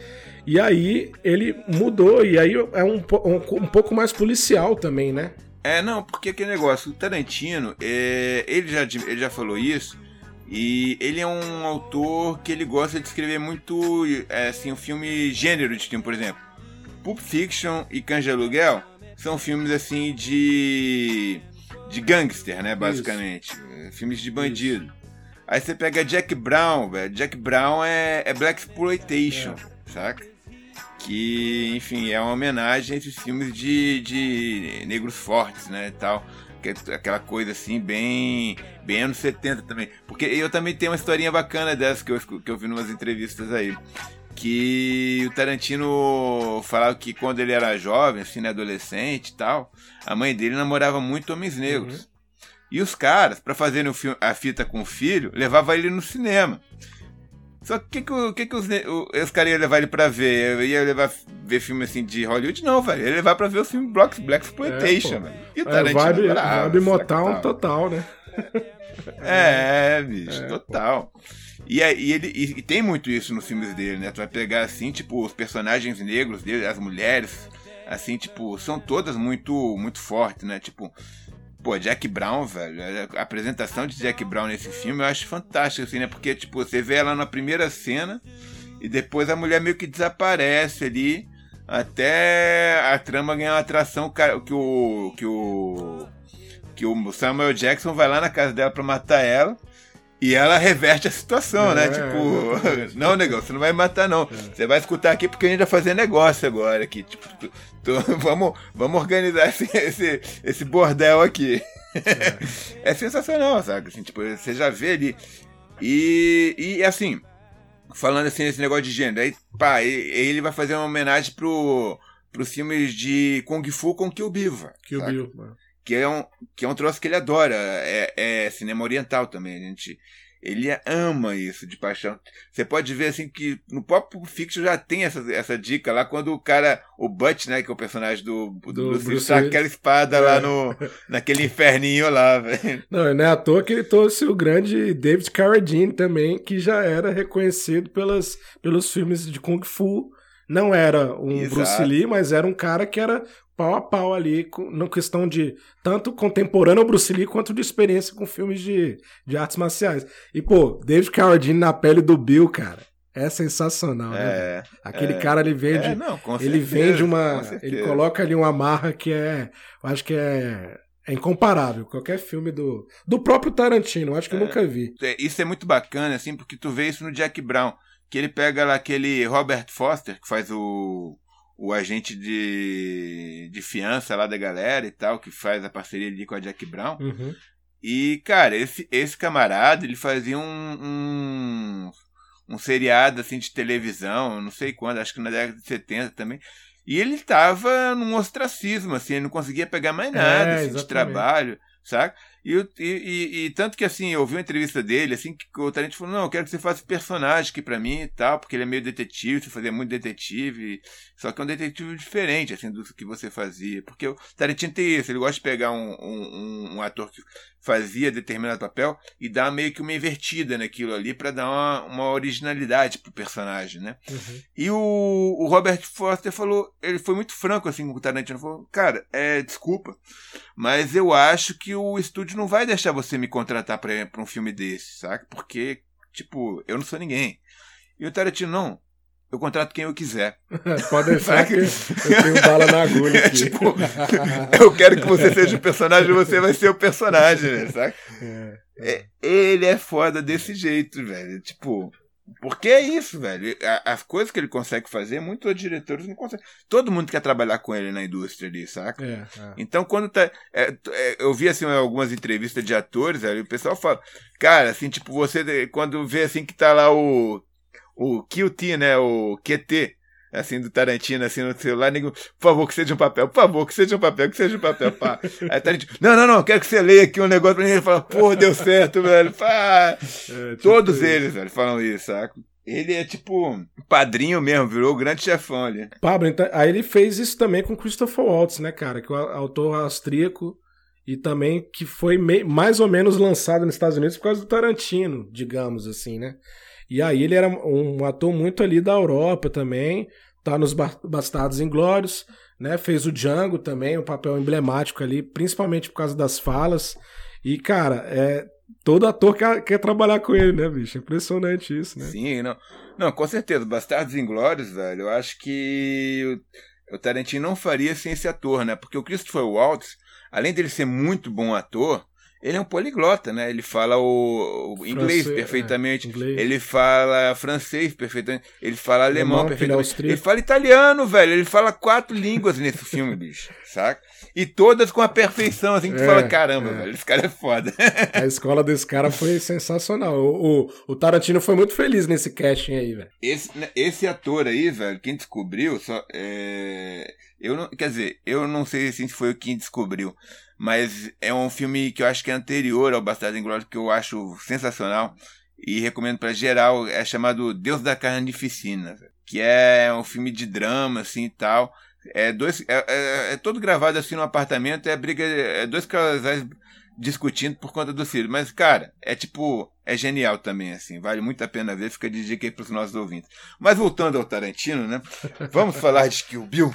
E aí ele mudou, e aí é um, um, um pouco mais policial também, né? É, não, porque aquele negócio, o Tarantino, é, ele, já, ele já falou isso, e ele é um autor que ele gosta de escrever muito, é, assim, um filme gênero de filme, por exemplo. Pulp Fiction e Cães de Aluguel são filmes, assim, de... de gangster, né, basicamente. Isso. Filmes de bandido. Isso. Aí você pega Jack Brown, velho. Jack Brown é, é Black Exploitation, é. saca? Que, enfim, é uma homenagem a esses filmes de, de negros fortes, né, e tal. É aquela coisa assim, bem, bem anos 70 também. Porque eu também tenho uma historinha bacana dessa que eu, que eu vi em umas entrevistas aí. que o Tarantino falava que quando ele era jovem, assim, né, adolescente e tal, a mãe dele namorava muito homens negros. Uhum. E os caras, para fazerem a fita com o filho, levavam ele no cinema. Só que o que, que, que, que os, os caras iam levar ele pra ver? Eu ia levar ver filme assim de Hollywood? Não, velho. Ia levar pra ver o filme Black, Black Exploitation, é, velho. E o Tarantino. É, vibe, vibe Motown total, né? É, bicho, é, total. E, e ele e, e, tem muito isso nos filmes dele, né? Tu vai pegar assim, tipo, os personagens negros dele, as mulheres, assim, tipo, são todas muito muito fortes, né? Tipo, pô, Jack Brown, velho, a apresentação de Jack Brown nesse filme eu acho fantástico, assim, né? Porque, tipo, você vê ela na primeira cena e depois a mulher meio que desaparece ali até a trama ganhar uma atração que o que o que o Samuel Jackson vai lá na casa dela para matar ela. E ela reverte a situação, né? é, né? Tipo, é, não, negão, você não vai matar, não. É. Você vai escutar aqui porque a gente vai fazer negócio agora aqui. Tipo, tô, vamos, vamos organizar esse, esse, esse bordel aqui. É. é sensacional, sabe? Assim, tipo, você já vê ali. E, e assim, falando assim nesse negócio de gênero, aí, pá, ele vai fazer uma homenagem pro, pros filmes de Kung Fu com Kill Bill. Kill Bill, que é um, que é um troço que ele adora. É, é cinema oriental também. A gente, ele ama isso de paixão. Você pode ver assim que no próprio Fiction já tem essa, essa dica lá quando o cara, o Butch, né, que é o personagem do, do, do Bruce, Bruce saca aquela espada é. lá no naquele inferninho lá, velho. Não, não é à toa que ele trouxe o grande David Carradine também, que já era reconhecido pelas, pelos filmes de Kung Fu. Não era um Exato. Bruce Lee, mas era um cara que era pau a pau ali, na questão de tanto contemporâneo ao Bruce Lee quanto de experiência com filmes de, de artes marciais. E, pô, David Carradine na pele do Bill, cara. É sensacional, né? é, né? Aquele é, cara ele vende, é, não, ele vende uma, ele coloca ali uma marra que é, eu acho que é é incomparável. Qualquer filme do do próprio Tarantino, acho que eu é. nunca vi. É, isso é muito bacana assim, porque tu vê isso no Jack Brown, que ele pega lá aquele Robert Foster que faz o o agente de, de fiança lá da galera e tal, que faz a parceria ali com a Jack Brown. Uhum. E, cara, esse, esse camarada, ele fazia um, um, um seriado assim de televisão, não sei quando, acho que na década de 70 também. E ele tava num ostracismo, assim, ele não conseguia pegar mais nada é, assim, de trabalho, saca? E, e, e, tanto que assim, eu ouvi uma entrevista dele, assim, que o Tarantino falou, não, eu quero que você faça personagem aqui pra mim e tal, porque ele é meio detetive, você fazia muito detetive, só que é um detetive diferente, assim, do que você fazia. Porque o Tarantino tem isso, ele gosta de pegar um, um, um ator que fazia determinado papel e dar meio que uma invertida naquilo ali para dar uma, uma originalidade pro personagem, né? Uhum. E o, o Robert Foster falou, ele foi muito franco assim com o Tarantino, falou, cara, é, desculpa, mas eu acho que o estúdio não vai deixar você me contratar para um filme desse, saca? Porque, tipo, eu não sou ninguém. E o Tarantino, não, eu contrato quem eu quiser. Pode deixar que eu tenho bala na agulha é, aqui. Tipo, eu quero que você seja o personagem, você vai ser o personagem, né, saca? É, é. ele é foda desse jeito, velho. Tipo, porque é isso, velho. As coisas que ele consegue fazer, muitos diretores não conseguem. Todo mundo quer trabalhar com ele na indústria ali, saca? É, é. Então, quando tá. É, é eu vi assim algumas entrevistas de atores, aí o pessoal fala, cara, assim, tipo, você quando vê assim que tá lá o. O QT, né? O QT assim, do Tarantino, assim, no celular, nego, por favor, que seja um papel, por favor, que seja um papel, que seja um papel, pá. Aí Tarantino, não, não, não, quero que você leia aqui um negócio pra mim. Ele fala, porra, deu certo, velho, pá. É, tipo Todos isso. eles, velho, falam isso, saca? Ele é tipo padrinho mesmo, virou o grande chefão ali. Pablo, então, aí ele fez isso também com Christopher Waltz, né, cara? Que é o autor austríaco e também que foi mais ou menos lançado nos Estados Unidos por causa do Tarantino, digamos assim, né? E aí ele era um ator muito ali da Europa também, tá nos Bastardos Inglórios, né? Fez o Django também, um papel emblemático ali, principalmente por causa das falas. E, cara, é, todo ator quer, quer trabalhar com ele, né, bicho? Impressionante isso, né? Sim, não. Não, com certeza. Bastardos Inglórios, velho, eu acho que o, o Tarantino não faria sem esse ator, né? Porque o Christopher Waltz, além dele ser muito bom ator, ele é um poliglota, né? Ele fala o, o inglês Francês, perfeitamente, é, inglês. ele fala francês perfeitamente, ele fala alemão, alemão perfeitamente, ele fala italiano, velho. Ele fala quatro línguas nesse filme, bicho, saca? E todas com a perfeição, assim, que tu é, fala, caramba, é. velho, esse cara é foda. A escola desse cara foi sensacional. O, o, o Tarantino foi muito feliz nesse casting aí, velho. Esse, né, esse ator aí, velho, quem descobriu, só, é... eu não, quer dizer, eu não sei se foi quem descobriu, mas é um filme que eu acho que é anterior ao Bastardo Inglório, que eu acho sensacional e recomendo para geral. É chamado Deus da Carnificina, que é um filme de drama assim e tal. É dois, é, é, é todo gravado assim no apartamento. É briga, é dois casais discutindo por conta do filho. Mas cara, é tipo é genial também, assim, vale muito a pena ver, fica de dica aí pros nossos ouvintes. Mas voltando ao Tarantino, né? Vamos falar de Kill Bill?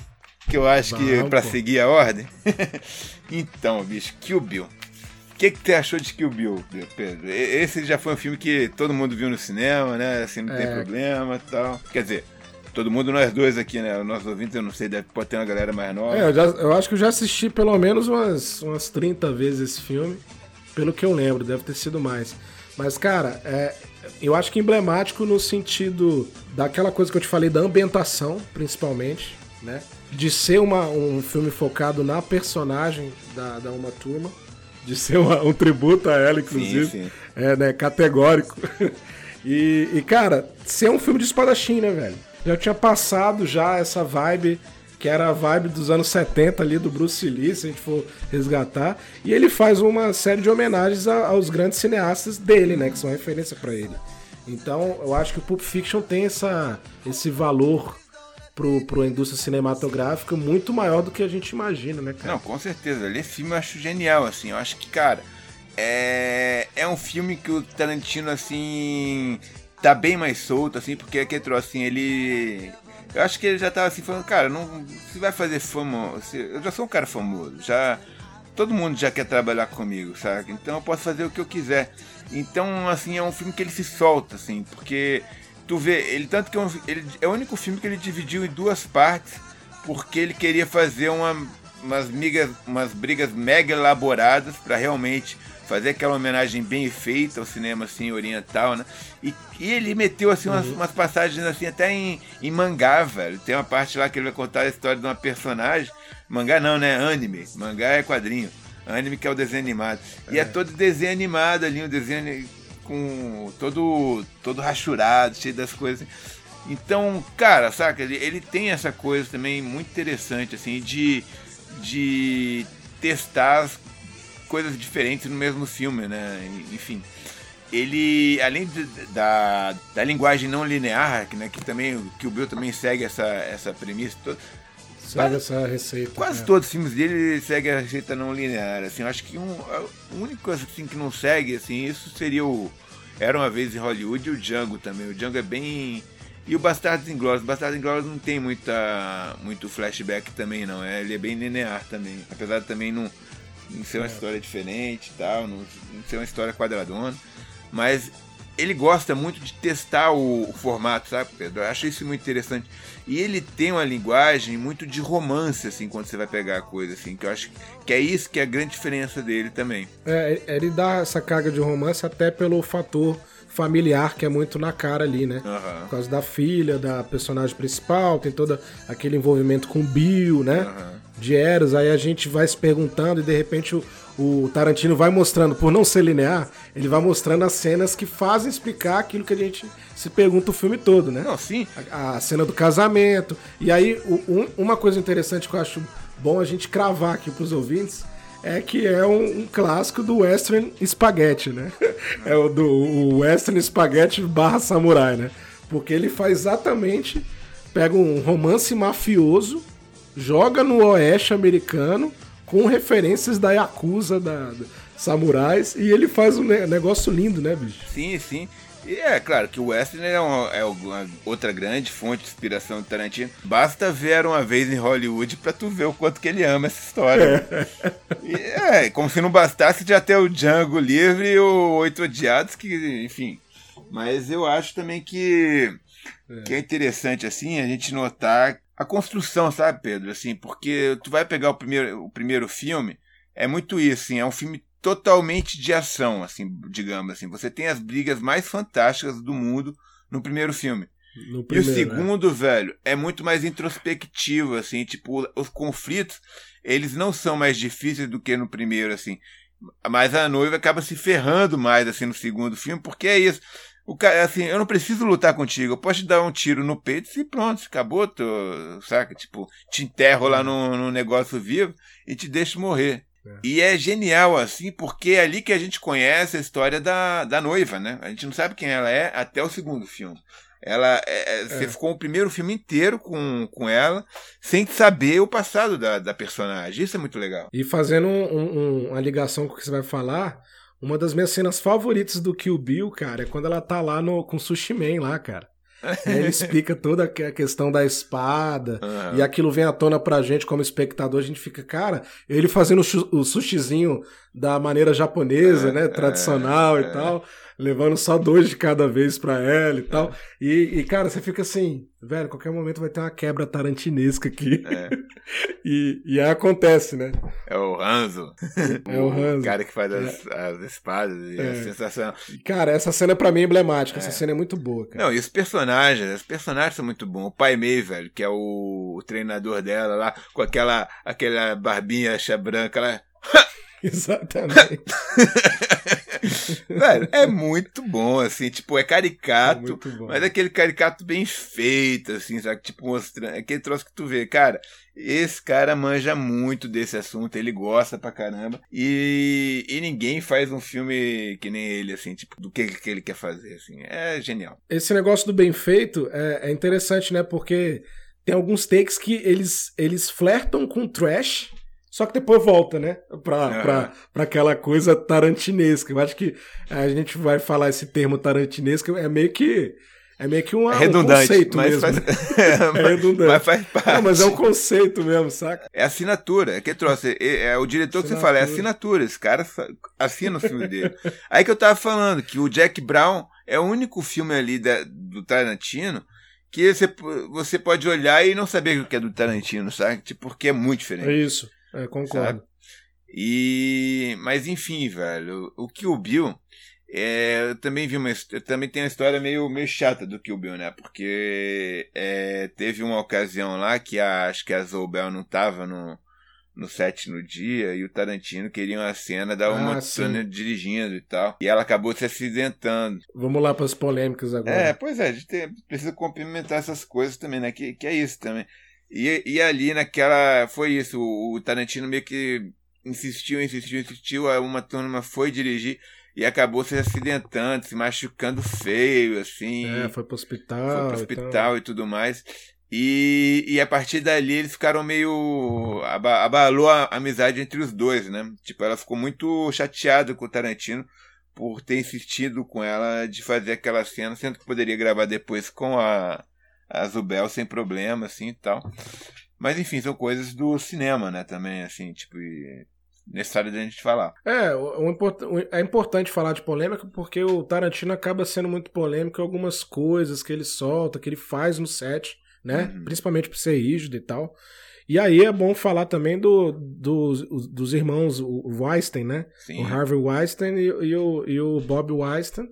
Que eu acho que para seguir a ordem. então, bicho, Kill Bill. O que, que você achou de Kill Bill, Pedro? Esse já foi um filme que todo mundo viu no cinema, né? Assim, não é. tem problema e tal. Quer dizer, todo mundo, nós dois aqui, né? Os nossos ouvintes, eu não sei, deve, pode ter uma galera mais nova. É, eu, já, eu acho que eu já assisti pelo menos umas, umas 30 vezes esse filme. Pelo que eu lembro, deve ter sido mais. Mas, cara, é, eu acho que emblemático no sentido daquela coisa que eu te falei, da ambientação, principalmente, né? De ser uma, um filme focado na personagem da, da Uma Turma, de ser uma, um tributo a ela, inclusive, sim, sim. é né, categórico. e, e, cara, ser um filme de espadachim, né, velho? Já tinha passado já essa vibe, que era a vibe dos anos 70 ali do Bruce Lee, se a gente for resgatar. E ele faz uma série de homenagens a, aos grandes cineastas dele, né, que são referência para ele. Então, eu acho que o Pulp Fiction tem essa, esse valor pro, pro indústria cinematográfica muito maior do que a gente imagina, né, cara? Não, com certeza. Esse filme eu acho genial, assim. Eu acho que, cara, é, é um filme que o Tarantino, assim, tá bem mais solto, assim, porque aquele troço, assim, ele. Eu acho que ele já tava assim falando, cara, não, você vai fazer fama. Eu já sou um cara famoso, já. Todo mundo já quer trabalhar comigo, sabe? Então eu posso fazer o que eu quiser. Então, assim, é um filme que ele se solta, assim, porque tu vê, ele tanto que é, um, ele, é o único filme que ele dividiu em duas partes, porque ele queria fazer uma, umas, migas, umas brigas mega elaboradas para realmente fazer aquela homenagem bem feita ao cinema assim oriental, né? E, e ele meteu assim umas, uhum. umas, passagens assim até em, em mangá, velho. Tem uma parte lá que ele vai contar a história de uma personagem. Mangá não, né? Anime. Mangá é quadrinho. Anime que é o desenho animado. E é, é todo desenho animado ali, um desenho com todo todo rachurado, cheio das coisas. Então, cara, saca, ele, ele tem essa coisa também muito interessante, assim, de, de testar as coisas diferentes no mesmo filme, né? Enfim. Ele, além de, da, da linguagem não linear, que, né, que também que o Bill também segue essa, essa premissa toda, Segue essa receita. Quase é. todos os filmes dele seguem a receita não linear. Assim, acho que um, o único assim, que não segue, assim, isso seria o Era Uma Vez em Hollywood e o Django também. O Django é bem... E o Bastardos Inglórios. O Bastardos Inglórios não tem muita, muito flashback também, não. É, ele é bem linear também. Apesar de também não, não ser uma é. história diferente e tal, não, não ser uma história quadradona. Mas ele gosta muito de testar o, o, formato, sabe, Pedro? Eu acho isso muito interessante. E ele tem uma linguagem muito de romance, assim, quando você vai pegar a coisa, assim, que eu acho que é isso que é a grande diferença dele também. É, ele dá essa carga de romance até pelo fator familiar que é muito na cara ali, né? Uhum. Por causa da filha, da personagem principal, tem todo aquele envolvimento com o Bill, né? Uhum. De Eros, aí a gente vai se perguntando e de repente o, o Tarantino vai mostrando, por não ser linear, ele vai mostrando as cenas que fazem explicar aquilo que a gente se pergunta o filme todo, né? Não, sim. A, a cena do casamento. E aí, um, uma coisa interessante que eu acho bom a gente cravar aqui pros ouvintes é que é um, um clássico do Western Spaghetti, né? É o do o Western Spaghetti barra samurai, né? Porque ele faz exatamente. Pega um romance mafioso, joga no oeste americano com referências da Yakuza, da, da samurais, e ele faz um negócio lindo, né, bicho? Sim, sim. E é claro que o Western é uma, é uma, outra grande fonte de inspiração do Tarantino. Basta ver uma vez em Hollywood pra tu ver o quanto que ele ama essa história. É. E é, como se não bastasse já ter o Django livre e o Oito Odiados, que, enfim. Mas eu acho também que é. que é interessante, assim, a gente notar a construção, sabe, Pedro? Assim, porque tu vai pegar o primeiro, o primeiro filme, é muito isso, assim, é um filme totalmente de ação, assim, digamos assim. Você tem as brigas mais fantásticas do mundo no primeiro filme. No primeiro, e o né? segundo, velho, é muito mais introspectivo, assim, tipo, os conflitos, eles não são mais difíceis do que no primeiro, assim. Mas a noiva acaba se ferrando mais, assim, no segundo filme, porque é isso. O cara, assim, eu não preciso lutar contigo, eu posso te dar um tiro no peito e pronto, acabou, tô, saca? Tipo, te enterro lá no, no negócio vivo e te deixo morrer. É. E é genial, assim, porque é ali que a gente conhece a história da, da noiva, né? A gente não sabe quem ela é até o segundo filme. Ela, é, é, você é. ficou o primeiro filme inteiro com, com ela, sem saber o passado da, da personagem. Isso é muito legal. E fazendo um, um, uma ligação com o que você vai falar, uma das minhas cenas favoritas do Kill Bill, cara, é quando ela tá lá no, com o Sushi Man lá, cara. Ele explica toda a questão da espada uhum. e aquilo vem à tona pra gente como espectador. A gente fica, cara, ele fazendo o sushizinho da maneira japonesa, é, né? Tradicional é, e tal levando só dois de cada vez pra ela e tal. É. E, e, cara, você fica assim, velho, qualquer momento vai ter uma quebra tarantinesca aqui. É. e, e aí acontece, né? É o Hanzo. É o Hanzo. O cara que faz as, é. as espadas. E é. sensação. Cara, essa cena pra mim é emblemática. Essa é. cena é muito boa, cara. Não, e os personagens, os personagens são muito bons. O Pai Mei, velho, que é o, o treinador dela lá, com aquela, aquela barbinha branca lá. Exatamente. Velho, é muito bom, assim, tipo, é caricato, é mas é aquele caricato bem feito, assim, sabe? Tipo, mostrando. É aquele troço que tu vê, cara, esse cara manja muito desse assunto, ele gosta pra caramba. E, e ninguém faz um filme que nem ele, assim, tipo, do que, que ele quer fazer, assim. É genial. Esse negócio do bem feito é, é interessante, né? Porque tem alguns takes que eles, eles flertam com trash só que depois volta, né? Pra, uhum. pra, pra aquela coisa tarantinesca. Eu acho que a gente vai falar esse termo tarantinesco, é meio que. É meio que uma, é redundante, um conceito mas mesmo. Faz... é, é redundante. Mas faz parte. Não, mas é um conceito mesmo, saca? É assinatura. É que trouxe. É, é o diretor assinatura. que você fala, é assinatura. Esse cara assina o filme dele. Aí que eu tava falando que o Jack Brown é o único filme ali da, do Tarantino que você, você pode olhar e não saber o que é do Tarantino, sabe? Tipo, porque é muito diferente. É isso. É, concordo. Sabe? E. Mas enfim, velho, o Kill Bill. É, eu também vi uma. Também tem uma história meio, meio chata do Kill Bill, né? Porque é, teve uma ocasião lá que a, acho que a Zobel não tava no, no set no dia e o Tarantino queria uma cena da uma ah, dirigindo e tal. E ela acabou se acidentando. Vamos lá para as polêmicas agora. É, pois é, a gente tem, precisa complementar essas coisas também, né? Que, que é isso também. E, e ali naquela. Foi isso, o Tarantino meio que insistiu, insistiu, insistiu. Uma turma foi dirigir e acabou se acidentando, se machucando feio, assim. É, foi pro hospital. Foi pro hospital e, e tudo mais. E, e a partir dali eles ficaram meio. abalou a amizade entre os dois, né? Tipo, ela ficou muito chateada com o Tarantino por ter insistido com ela de fazer aquela cena, sendo que poderia gravar depois com a, a Zubel sem problema, assim e tal. Mas enfim, são coisas do cinema, né, também, assim, tipo, necessário da gente falar. É, é importante falar de polêmica porque o Tarantino acaba sendo muito polêmico em algumas coisas que ele solta, que ele faz no set, né? Uhum. Principalmente por ser rígido e tal. E aí é bom falar também do, do dos irmãos o Weinstein, né? Sim. O Harvey Weinstein e, e, o, e o Bob Weinstein,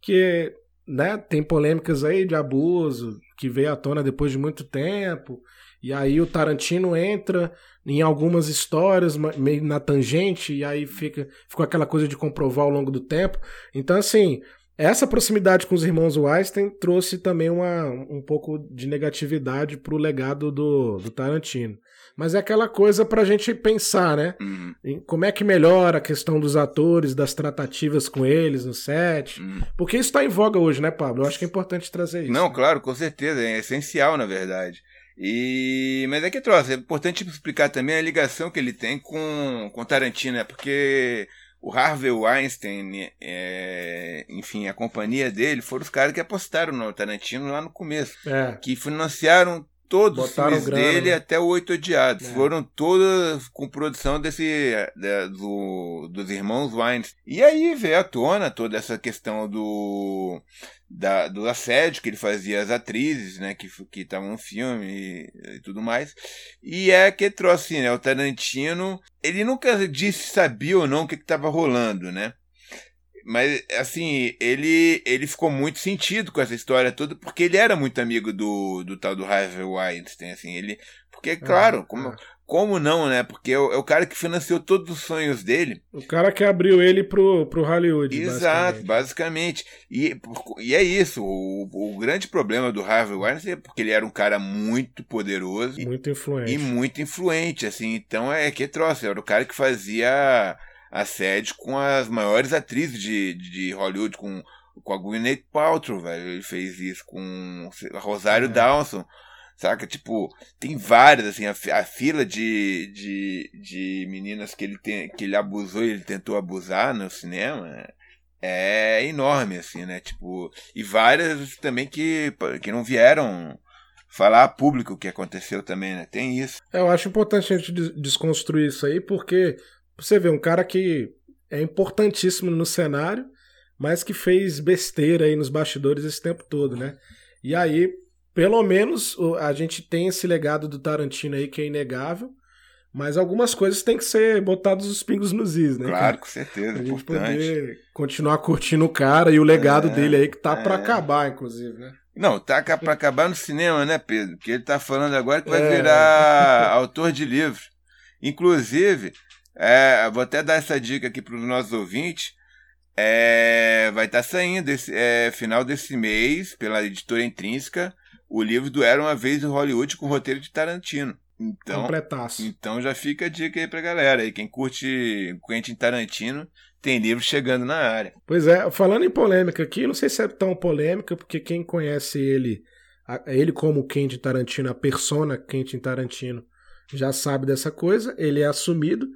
que né, tem polêmicas aí de abuso que veio à tona depois de muito tempo. E aí o Tarantino entra em algumas histórias meio na tangente e aí fica ficou aquela coisa de comprovar ao longo do tempo. Então assim, essa proximidade com os irmãos Weinstein trouxe também uma, um pouco de negatividade pro legado do, do Tarantino. Mas é aquela coisa pra gente pensar, né? Uhum. Como é que melhora a questão dos atores, das tratativas com eles no set. Uhum. Porque isso tá em voga hoje, né, Pablo? Eu acho que é importante trazer isso. Não, né? claro, com certeza. É essencial, na verdade. E mas é que trouxe, é importante explicar também a ligação que ele tem com com Tarantino, né? Porque o Harvey Weinstein, é, enfim, a companhia dele foram os caras que apostaram no Tarantino lá no começo, é. que financiaram todos Botaram os filmes grana, dele né? até o Oito Odiados. É. Foram todas com produção desse de, do, dos irmãos Wines. E aí veio à tona toda essa questão do da, do assédio que ele fazia às atrizes, né, que que estavam no filme e, e, tudo mais. E é que trouxe, né, o Tarantino, ele nunca disse sabia ou não o que estava rolando, né? Mas, assim, ele, ele ficou muito sentido com essa história toda, porque ele era muito amigo do, do tal do Harvey Weinstein, assim, ele... Porque, claro, como, como não, né? Porque é o, é o, cara que financiou todos os sonhos dele. O cara que abriu ele pro, pro Hollywood. Exato, basicamente. basicamente. E, e é isso. O, o grande problema do Harvey Weinstein é porque ele era um cara muito poderoso. Muito influente. E muito influente, assim. Então é que troço. Era o cara que fazia assédio com as maiores atrizes de, de Hollywood, com, com a Gwyneth Paltrow, velho. Ele fez isso com Rosário é. Dawson. Saca? Tipo, tem várias, assim, a, a, fila de, de, de meninas que ele, tem, que ele abusou e ele tentou abusar no cinema é enorme, assim, né? Tipo, e várias também que, que não vieram falar a público o que aconteceu também, né? Tem isso. É, eu acho importante a gente desconstruir isso aí, porque você vê um cara que é importantíssimo no cenário, mas que fez besteira aí nos bastidores esse tempo todo, né? E aí, pelo menos, a gente tem esse legado do Tarantino aí que é inegável, mas algumas coisas têm que ser botados os pingos nos is, né? Claro, com certeza, a gente importante. poder continuar curtindo o cara e o legado é, dele aí que tá é. para acabar, inclusive, né? Não, tá para acabar no cinema, né, Pedro? Porque ele tá falando agora que vai é. virar autor de livro. Inclusive, é, vou até dar essa dica aqui para os nossos ouvintes. É, vai estar tá saindo esse, é, final desse mês, pela editora Intrínseca, o livro do Era uma Vez em Hollywood com roteiro de Tarantino. Então, Completaço. então já fica a dica aí pra galera. E quem curte Quentin Tarantino tem livro chegando na área. Pois é, falando em polêmica aqui, não sei se é tão polêmica, porque quem conhece ele, ele como Quentin Tarantino, a persona Quentin Tarantino, já sabe dessa coisa, ele é assumido.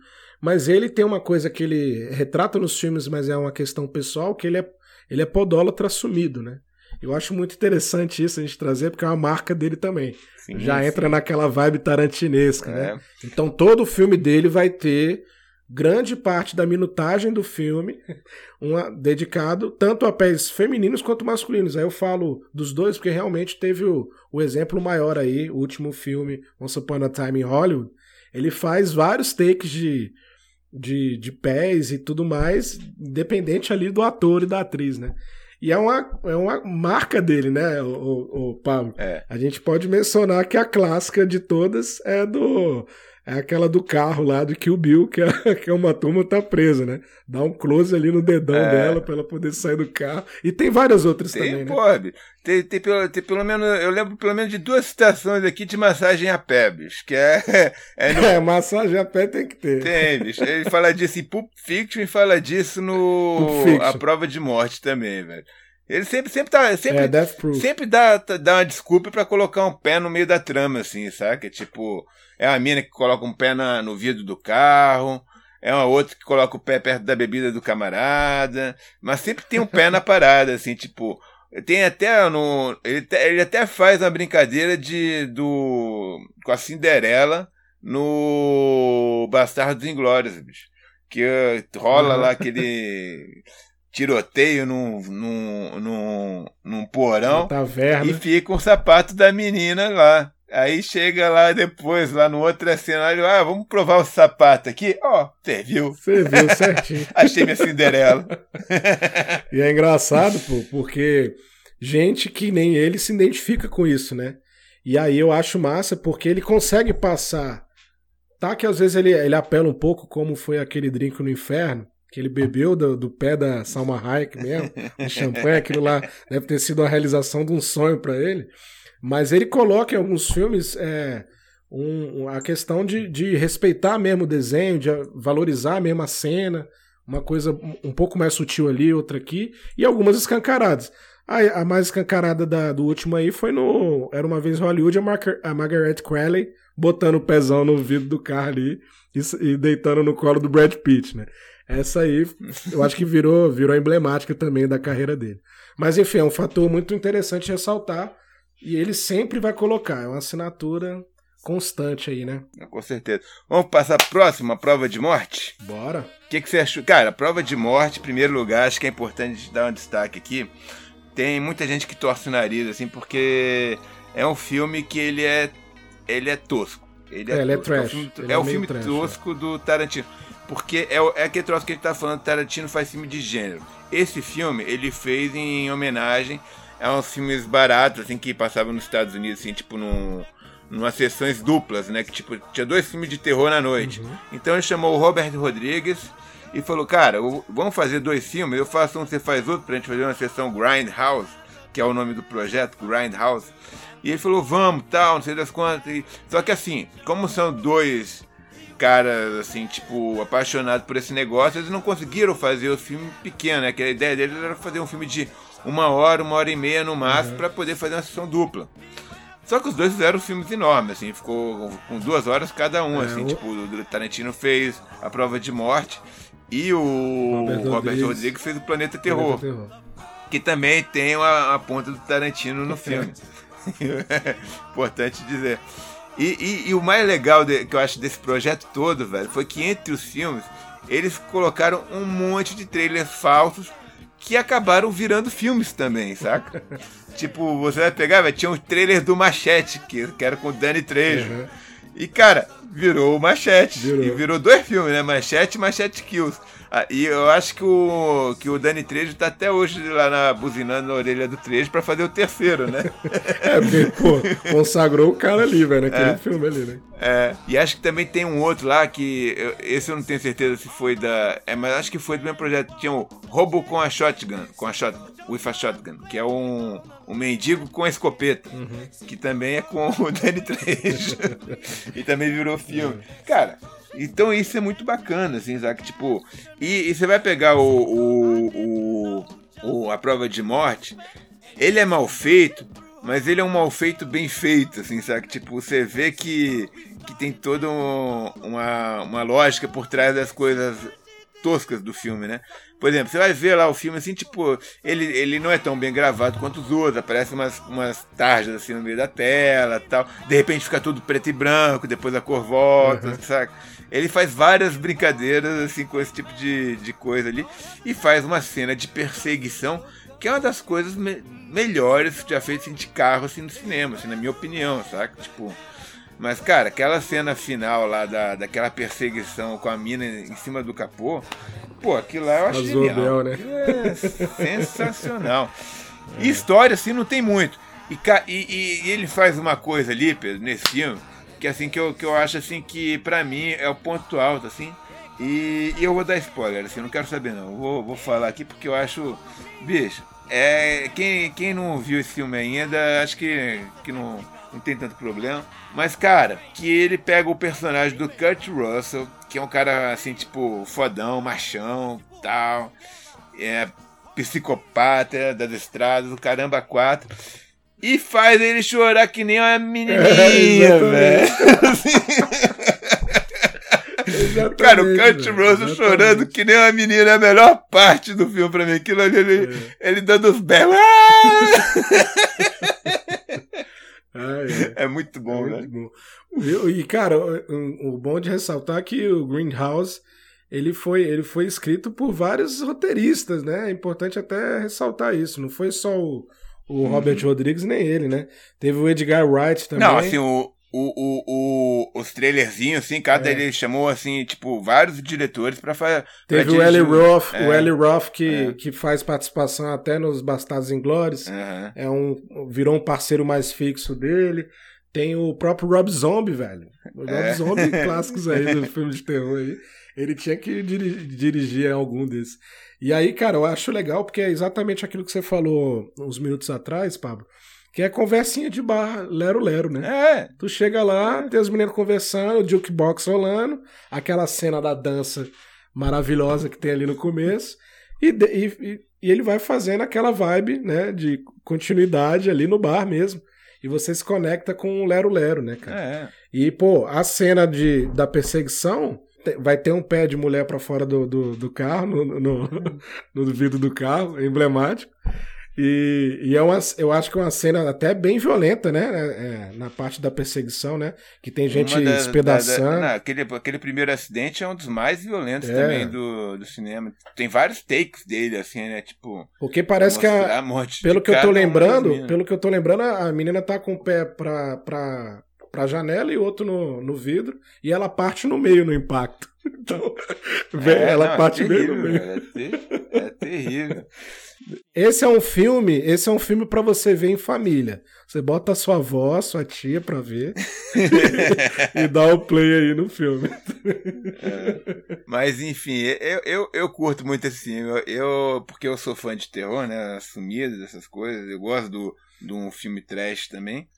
Mas ele tem uma coisa que ele retrata nos filmes, mas é uma questão pessoal, que ele é, ele é podólatra assumido, né? Eu acho muito interessante isso a gente trazer, porque é uma marca dele também. Sim, Já sim. entra naquela vibe tarantinesca, né? é. né? Então todo o filme dele vai ter grande parte da minutagem do filme uma, dedicado tanto a pés femininos quanto masculinos. Aí eu falo dos dois, porque realmente teve o, o exemplo maior aí, o último filme, Once Upon a Time in Hollywood. Ele faz vários takes de de, de pés e tudo mais, independente ali do ator e da atriz, né? E é uma, é uma marca dele, né, o, o, o Pablo? É. A gente pode mencionar que a clássica de todas é do é aquela do carro lá do Kill Bill, que, é, que é uma turma tá presa, né? Dá um close ali no dedão é. dela pra ela poder sair do carro. E tem várias outras tem, também, né? Pode. Tem, tem, pelo, tem pelo menos, eu lembro pelo menos de duas citações aqui de massagem a pé, bicho, que é... É, no... é massagem a pé tem que ter. Tem, bicho. Ele fala disso em Pulp Fiction e fala disso no A Prova de Morte também, velho. Ele sempre, sempre tá. Sempre, é, sempre dá, dá uma desculpa para colocar um pé no meio da trama, assim, sabe? Tipo, é uma mina que coloca um pé na, no vidro do carro, é uma outra que coloca o pé perto da bebida do camarada, mas sempre tem um pé na parada, assim, tipo. Tem até no. Ele, ele até faz uma brincadeira de. do. com a Cinderela no Bastardos Inglórios, bicho. Que rola lá aquele tiroteio num, num, num, num porão e fica um sapato da menina lá. Aí chega lá depois, lá no outro cenário, ah, vamos provar o sapato aqui. Ó, oh, você viu. Você viu certinho. Achei minha Cinderela. e é engraçado, pô, porque gente que nem ele se identifica com isso, né? E aí eu acho massa porque ele consegue passar. Tá que às vezes ele, ele apela um pouco, como foi aquele drink no inferno, que ele bebeu do, do pé da Salma Hayek mesmo, de champanhe, aquilo lá deve ter sido a realização de um sonho para ele. Mas ele coloca em alguns filmes é, um, a questão de, de respeitar mesmo o desenho, de valorizar mesmo a cena, uma coisa um pouco mais sutil ali, outra aqui, e algumas escancaradas. A, a mais escancarada da, do último aí foi no Era Uma Vez Hollywood, a, a Margaret Crowley botando o pezão no vidro do carro ali e, e deitando no colo do Brad Pitt, né? Essa aí, eu acho que virou, virou emblemática também da carreira dele. Mas enfim, é um fator muito interessante ressaltar E ele sempre vai colocar, é uma assinatura constante aí, né? Com certeza. Vamos passar a próxima prova de morte? Bora. O que, que você achou? Cara, a prova de morte, em primeiro lugar, acho que é importante dar um destaque aqui. Tem muita gente que torce o nariz, assim, porque é um filme que ele é. ele é tosco. Ele é, é, ele é trash. É o filme, é é o filme trash, tosco do Tarantino. Porque é, é aquele troço que ele tá falando, Tarantino faz filme de gênero. Esse filme ele fez em homenagem a uns filmes baratos, assim, que passavam nos Estados Unidos, assim, tipo num, numas sessões duplas, né? Que tipo, tinha dois filmes de terror na noite. Uhum. Então ele chamou o Robert Rodrigues e falou, cara, vamos fazer dois filmes, eu faço um, você faz outro, pra gente fazer uma sessão Grindhouse, que é o nome do projeto, Grindhouse. E ele falou, vamos, tal, não sei das quantas. E... Só que assim, como são dois caras, assim, tipo, apaixonados por esse negócio, eles não conseguiram fazer o filme pequeno, né? Que a ideia deles era fazer um filme de uma hora, uma hora e meia no máximo, uhum. para poder fazer uma sessão dupla. Só que os dois fizeram filmes enormes, assim, ficou com duas horas cada um, é, assim, o... tipo, o Tarantino fez A Prova de Morte e o Robert, Robert Rodrigues. Rodrigues fez o Planeta Terror, Planeta Terror. que também tem a, a ponta do Tarantino no filme. Importante dizer. E, e, e, o mais legal de, que eu acho desse projeto todo, velho, foi que entre os filmes eles colocaram um monte de trailers falsos que acabaram virando filmes também, saca? tipo, você vai pegar, velho, tinha um trailer do Machete, que, que era com o Danny Trejo. Uhum. E, cara, virou o Machete. Virou. E virou dois filmes, né? Machete e Machete Kills. Ah, e eu acho que o, que o Dani Trejo tá até hoje lá na, buzinando na orelha do Trejo pra fazer o terceiro, né? é, porque, pô, consagrou o cara ali, velho, naquele é, filme ali, né? É, e acho que também tem um outro lá que. Eu, esse eu não tenho certeza se foi da. É, mas acho que foi do mesmo projeto. Tinha o Roubo com a Shotgun. Com a Shotgun. With a Shotgun. Que é um, um mendigo com a escopeta. Uhum. Que também é com o Dani Trejo. e também virou filme. Cara, então isso é muito bacana, assim, sabe? Tipo, e, e você vai pegar o, o, o, o, a prova de morte, ele é mal feito, mas ele é um mal feito bem feito, assim, sabe? Tipo, você vê que, que tem toda um, uma, uma lógica por trás das coisas toscas do filme, né? Por exemplo, você vai ver lá o filme assim, tipo, ele, ele não é tão bem gravado quanto os outros, aparecem umas, umas tarjas assim no meio da tela tal. De repente fica tudo preto e branco, depois a cor volta, uhum. sabe? Ele faz várias brincadeiras assim com esse tipo de, de coisa ali e faz uma cena de perseguição que é uma das coisas me melhores já feitas assim, de carro assim, no cinema, assim, na minha opinião, saca? Tipo, mas, cara, aquela cena final lá da, daquela perseguição com a mina em cima do capô, pô, aquilo lá eu acho Azul genial. Bel, né? É sensacional. E história, assim, não tem muito. E, e, e, ele faz uma coisa ali, Pedro, nesse filme, que assim que eu, que eu acho assim que para mim é o ponto alto assim. E, e, eu vou dar spoiler, assim, não quero saber não. Vou, vou falar aqui porque eu acho, bicho, é quem, quem não viu esse filme ainda, acho que que não não tem tanto problema. Mas cara, que ele pega o personagem do Kurt Russell, que é um cara assim, tipo, fodão, machão, tal, é psicopata das estradas, o caramba quatro e faz ele chorar que nem uma menininha, é, velho. Cara, o Kurt Russell chorando que nem uma menina é a melhor parte do filme pra mim. Aquilo ali, ele, é. ele dando os berros. Ah, é. é. muito bom, é muito bom. E, cara, o, o bom de ressaltar é que o Greenhouse ele foi, ele foi escrito por vários roteiristas, né? É importante até ressaltar isso. Não foi só o, o uhum. Robert Rodrigues, nem ele, né? Teve o Edgar Wright também. Não, assim, o, o, o, o, os trailerzinhos, assim, cada é. ele chamou, assim, tipo, vários diretores pra fazer. Teve o Eli Roth, é. o Eli Roth que, é. que faz participação até nos Bastardos Inglórios. Uhum. É um, virou um parceiro mais fixo dele. Tem o próprio Rob Zombie, velho. O Rob é. Zombie, clássicos aí do filme de terror aí. Ele tinha que dirigir, dirigir algum desses. E aí, cara, eu acho legal porque é exatamente aquilo que você falou uns minutos atrás, Pablo. Que é conversinha de bar, lero-lero, né? É. Tu chega lá, tem os meninos conversando, o jukebox rolando, aquela cena da dança maravilhosa que tem ali no começo, e, e, e ele vai fazendo aquela vibe, né, de continuidade ali no bar mesmo. E você se conecta com o lero-lero, né, cara? É. E, pô, a cena de, da perseguição vai ter um pé de mulher para fora do, do, do, carro, no, no, no, vidro do carro, emblemático. E, e é uma, eu acho que é uma cena até bem violenta, né? É, é na parte da perseguição, né? Que tem gente da, espedaçando. Da, da, aquele, aquele primeiro acidente é um dos mais violentos é. também do, do cinema. Tem vários takes dele, assim, né? Tipo. Porque parece que a. a pelo que eu tô lembrando, pelo que eu tô lembrando, a menina tá com o pé pra, pra, pra janela e outro no, no vidro. E ela parte no meio no impacto. Então, é, ela não, é parte é terrível, meio no meio. É, ter, é terrível. Esse é um filme, esse é um filme para você ver em família. Você bota a sua avó, sua tia pra ver e dá o play aí no filme. É, mas enfim, eu, eu, eu curto muito esse filme. Eu, eu, porque eu sou fã de terror, né? Assumido dessas coisas. Eu gosto do, de um filme trash também.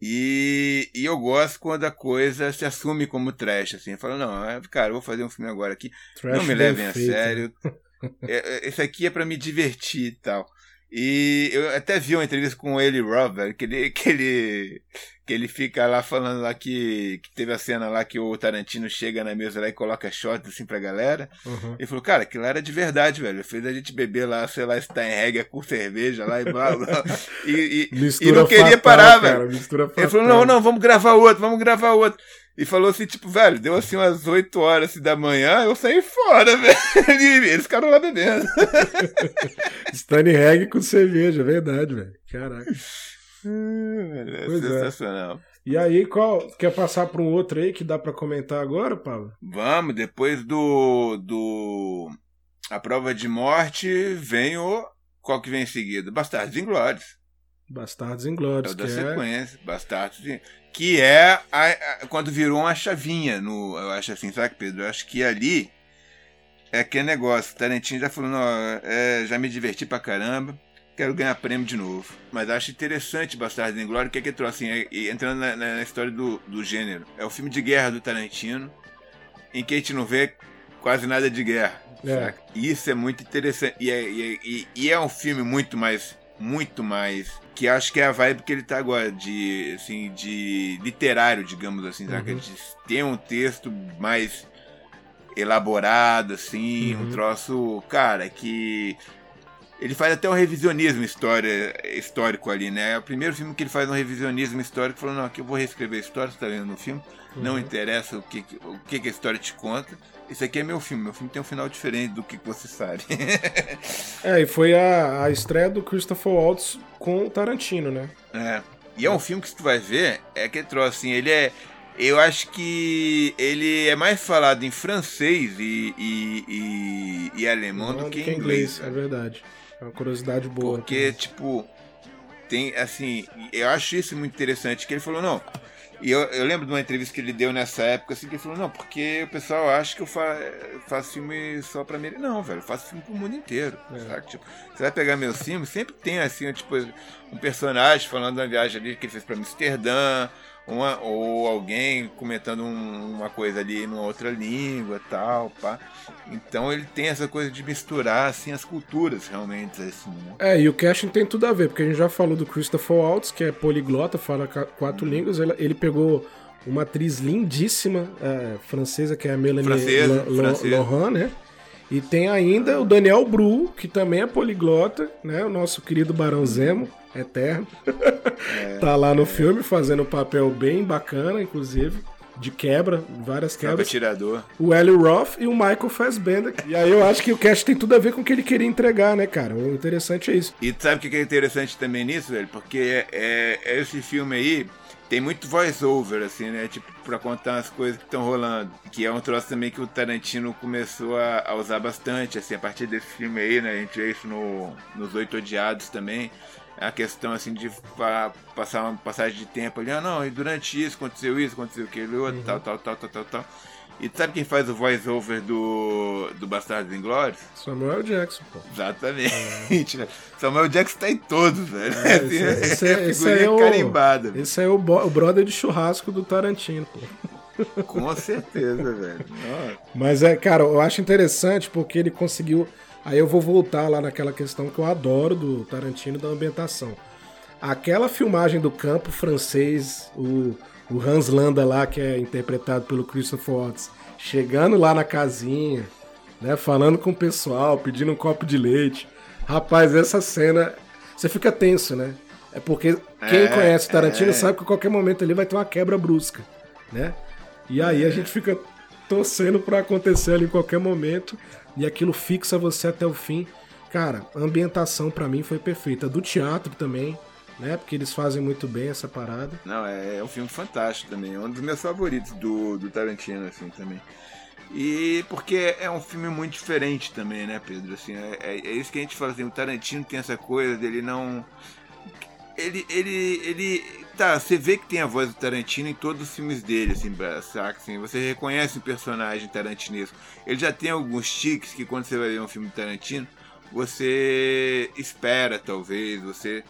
E, e eu gosto quando a coisa se assume como trash, assim. Fala, não, é, cara, eu vou fazer um filme agora aqui. Trash não me levem a feito. sério. É, é, esse aqui é para me divertir e tal. E eu até vi uma entrevista com ele, Robert, que ele, que ele, que ele fica lá falando lá que, que teve a cena lá que o Tarantino chega na mesa lá e coloca shot assim pra galera. Uhum. Ele falou, cara, aquilo era de verdade, velho. Fez a gente beber lá, sei lá, Steinhegger com cerveja lá e blá blá. E, e, e não queria fatal, parar, cara, velho. Ele falou, não, não, vamos gravar outro, vamos gravar outro. E falou assim, tipo, velho, deu assim umas 8 horas assim, da manhã, eu saí fora, velho. E eles ficaram lá bebendo. Stanley Reg com cerveja, verdade, velho. Caraca. Hum, é sensacional. É. E aí, qual. Quer passar para um outro aí que dá para comentar agora, Paulo? Vamos, depois do. do. A prova de morte vem o. Qual que vem em seguida? Bastardos Inglórios. Bastardos Inglórios. É o da sequência. É... Bastardos que é a, a, quando virou uma chavinha no. Eu acho assim, sabe, Pedro? Eu acho que ali é aquele negócio. Tarantino já falou, não, é, já me diverti pra caramba, quero ganhar prêmio de novo. Mas acho interessante Bastardo em Glória, o que é que trouxe, assim, é, entrando na, na, história do, do gênero. É o filme de guerra do Tarantino, em que a gente não vê quase nada de guerra. É. Isso é muito interessante. E é, e, e é um filme muito mais. Muito mais que acho que é a vibe que ele tá agora, de, assim, de literário, digamos assim, uhum. De ter um texto mais elaborado, assim, uhum. um troço, cara, que ele faz até um revisionismo história, histórico ali, né? É o primeiro filme que ele faz um revisionismo histórico, falando, não, aqui eu vou reescrever a história, você tá vendo no filme, uhum. não interessa o que, o que a história te conta, esse aqui é meu filme, meu filme tem um final diferente do que você sabe. é, e foi a, a estreia do Christopher Waltz com o Tarantino, né? É. E é um filme que se tu vai ver, é que trouxe assim, ele é. Eu acho que ele é mais falado em francês e, e, e, e alemão Não, do que, em inglês. inglês. É verdade. É uma curiosidade boa. Porque, também. tipo, tem assim, eu acho isso muito interessante, que ele falou, não, e eu, eu, lembro de uma entrevista que ele deu nessa época, assim, que ele falou, não, porque o pessoal acha que eu fa faço filme só pra mim. Não, velho, eu faço filme pro mundo inteiro. É. Tipo, você vai pegar meus filmes, sempre tem assim, tipo, um personagem falando da viagem ali que ele fez pra Amsterdã, uma, ou alguém comentando um, uma coisa ali numa outra língua tal, pá. Então ele tem essa coisa de misturar assim as culturas realmente assim. Né? É, e o casting tem tudo a ver, porque a gente já falou do Christopher Waltz, que é poliglota, fala quatro línguas, ele, ele pegou uma atriz lindíssima é, francesa, que é a Melanie Laurent, né? E tem ainda o Daniel Bru, que também é poliglota, né? O nosso querido Barão Zemo, eterno. É, tá lá no é. filme fazendo um papel bem bacana, inclusive. De quebra, várias quebras. Tirador. O Eli Roth e o Michael Fassbender. E aí eu acho que o cast tem tudo a ver com o que ele queria entregar, né, cara? O interessante é isso. E sabe o que é interessante também nisso, velho? Porque é, é esse filme aí tem muito voice-over, assim, né? Tipo, pra contar as coisas que estão rolando. Que é um troço também que o Tarantino começou a, a, usar bastante, assim, a partir desse filme aí, né? A gente vê isso no, nos Oito Odiados também. É a questão, assim, de passar uma passagem de tempo ali. Ah, não, e durante isso aconteceu isso, aconteceu aquilo, outro, uhum. tal, tal, tal, tal, tal, tal. E sabe quem faz o voice-over do, do Bastardos Inglórios? Samuel Jackson, pô. Exatamente. É. Samuel Jackson tá em todos, velho. É, esse, esse, é, esse é o, carimbada. Esse é o, o brother de churrasco do Tarantino, pô. Com certeza, velho. Mas é, cara, eu acho interessante porque ele conseguiu. Aí eu vou voltar lá naquela questão que eu adoro do Tarantino da ambientação. Aquela filmagem do campo francês, o o Hans Landa lá, que é interpretado pelo Christopher Watts, chegando lá na casinha, né, falando com o pessoal, pedindo um copo de leite. Rapaz, essa cena você fica tenso, né? É porque quem é, conhece Tarantino é. sabe que a qualquer momento ali vai ter uma quebra brusca, né? E aí a gente fica torcendo para acontecer ali em qualquer momento e aquilo fixa você até o fim. Cara, a ambientação para mim foi perfeita. Do teatro também, né? Porque eles fazem muito bem essa parada. Não, é, é um filme fantástico também. É um dos meus favoritos do, do Tarantino, assim, também. E porque é um filme muito diferente também, né, Pedro? Assim, é, é, é isso que a gente fala assim, o Tarantino tem essa coisa dele não. Ele, ele, ele. Tá, você vê que tem a voz do Tarantino em todos os filmes dele, assim, saca? Assim, você reconhece o personagem tarantinesco. Ele já tem alguns tiques que quando você vai ver um filme do Tarantino, você espera, talvez, você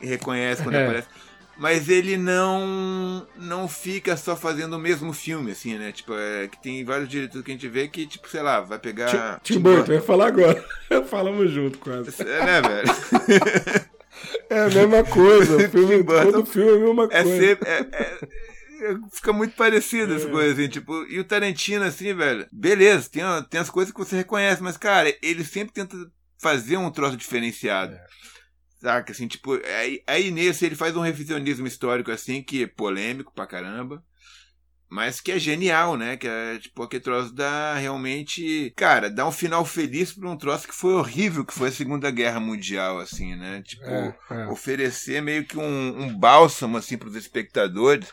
reconhece quando é. aparece mas ele não não fica só fazendo o mesmo filme, assim, né? Tipo, é, que tem vários diretores que a gente vê que, tipo, sei lá, vai pegar. Tim, Tim Burton, eu ia falar agora. Falamos junto quase. É, né, velho? é a mesma coisa. O filme, todo filme é a mesma é coisa. Sempre, é, é, fica muito parecido as é. coisas, assim, tipo, e o Tarantino, assim, velho, beleza, tem, tem as coisas que você reconhece, mas, cara, ele sempre tenta fazer um troço diferenciado. É. Saca, assim, tipo, aí, aí nesse ele faz um revisionismo histórico, assim, que é polêmico pra caramba. Mas que é genial, né? Que é, tipo, aquele troço dá realmente. Cara, dá um final feliz pra um troço que foi horrível, que foi a Segunda Guerra Mundial, assim, né? Tipo, é, é. oferecer meio que um, um bálsamo, assim, pros espectadores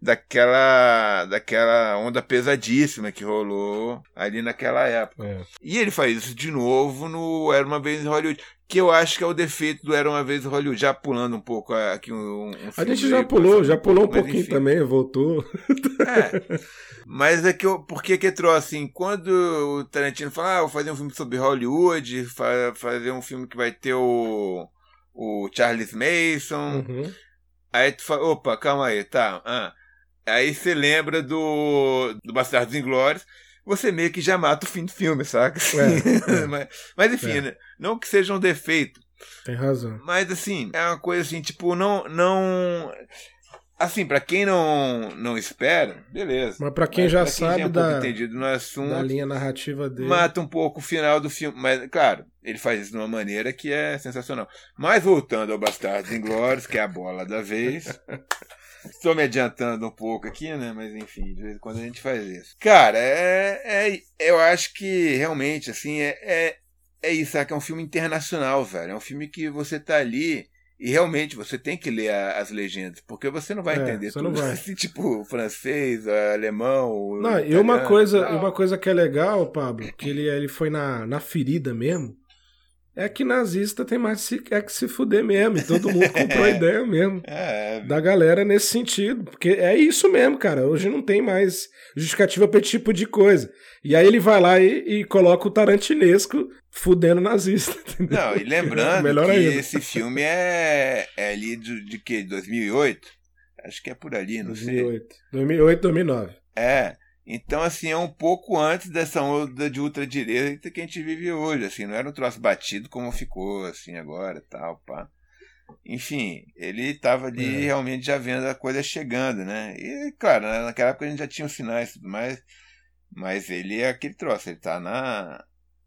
daquela daquela onda pesadíssima que rolou ali naquela época. É. E ele faz isso de novo no Era uma vez em Hollywood que eu acho que é o defeito do Era uma vez Hollywood, já pulando um pouco aqui um, um A gente já pulou, já pulou um pouquinho enfim. também, voltou. É. Mas é que eu, por que que entrou assim, quando o Tarantino fala, ah, vou fazer um filme sobre Hollywood, fa fazer um filme que vai ter o o Charles Mason. Uhum. Aí tu fala, opa, calma aí, tá. Ah. Aí você lembra do do Bastardos Inglórios você meio que já mata o fim do filme, saca? É, é. mas, mas, enfim, é. né? não que seja um defeito. Tem razão. Mas assim, é uma coisa assim, tipo, não. não assim, para quem não, não espera, beleza. Mas para quem mas já pra quem sabe já é um da, entendido no assunto, da linha narrativa dele. Mata um pouco o final do filme. Mas, claro, ele faz isso de uma maneira que é sensacional. Mas voltando ao Bastardos Inglórios, que é a bola da vez. Estou me adiantando um pouco aqui, né? Mas enfim, de vez em quando a gente faz isso. Cara, é, é eu acho que realmente, assim, é, é, é isso, sabe? É um filme internacional, velho. É um filme que você tá ali e realmente você tem que ler a, as legendas, porque você não vai é, entender tudo. Não vai. Assim, tipo, francês, alemão. Não, e uma coisa, uma coisa que é legal, Pablo, que ele, ele foi na, na ferida mesmo é que nazista tem mais se, é que se fuder mesmo. E todo mundo comprou a ideia mesmo. É. Da galera nesse sentido. Porque é isso mesmo, cara. Hoje não tem mais justificativa pra esse tipo de coisa. E aí ele vai lá e, e coloca o tarantinesco fudendo nazista. Entendeu? Não, e lembrando Melhor que ainda. esse filme é, é ali de, de que? 2008? Acho que é por ali, não 2008. sei. 2008, 2009. É. Então, assim, é um pouco antes dessa onda de ultradireita que a gente vive hoje, assim, não era um troço batido como ficou, assim, agora, tal, pá. Enfim, ele estava ali é. realmente já vendo a coisa chegando, né? E, claro, naquela época a gente já tinha os sinais e tudo mais, mas ele é aquele troço, ele tá na,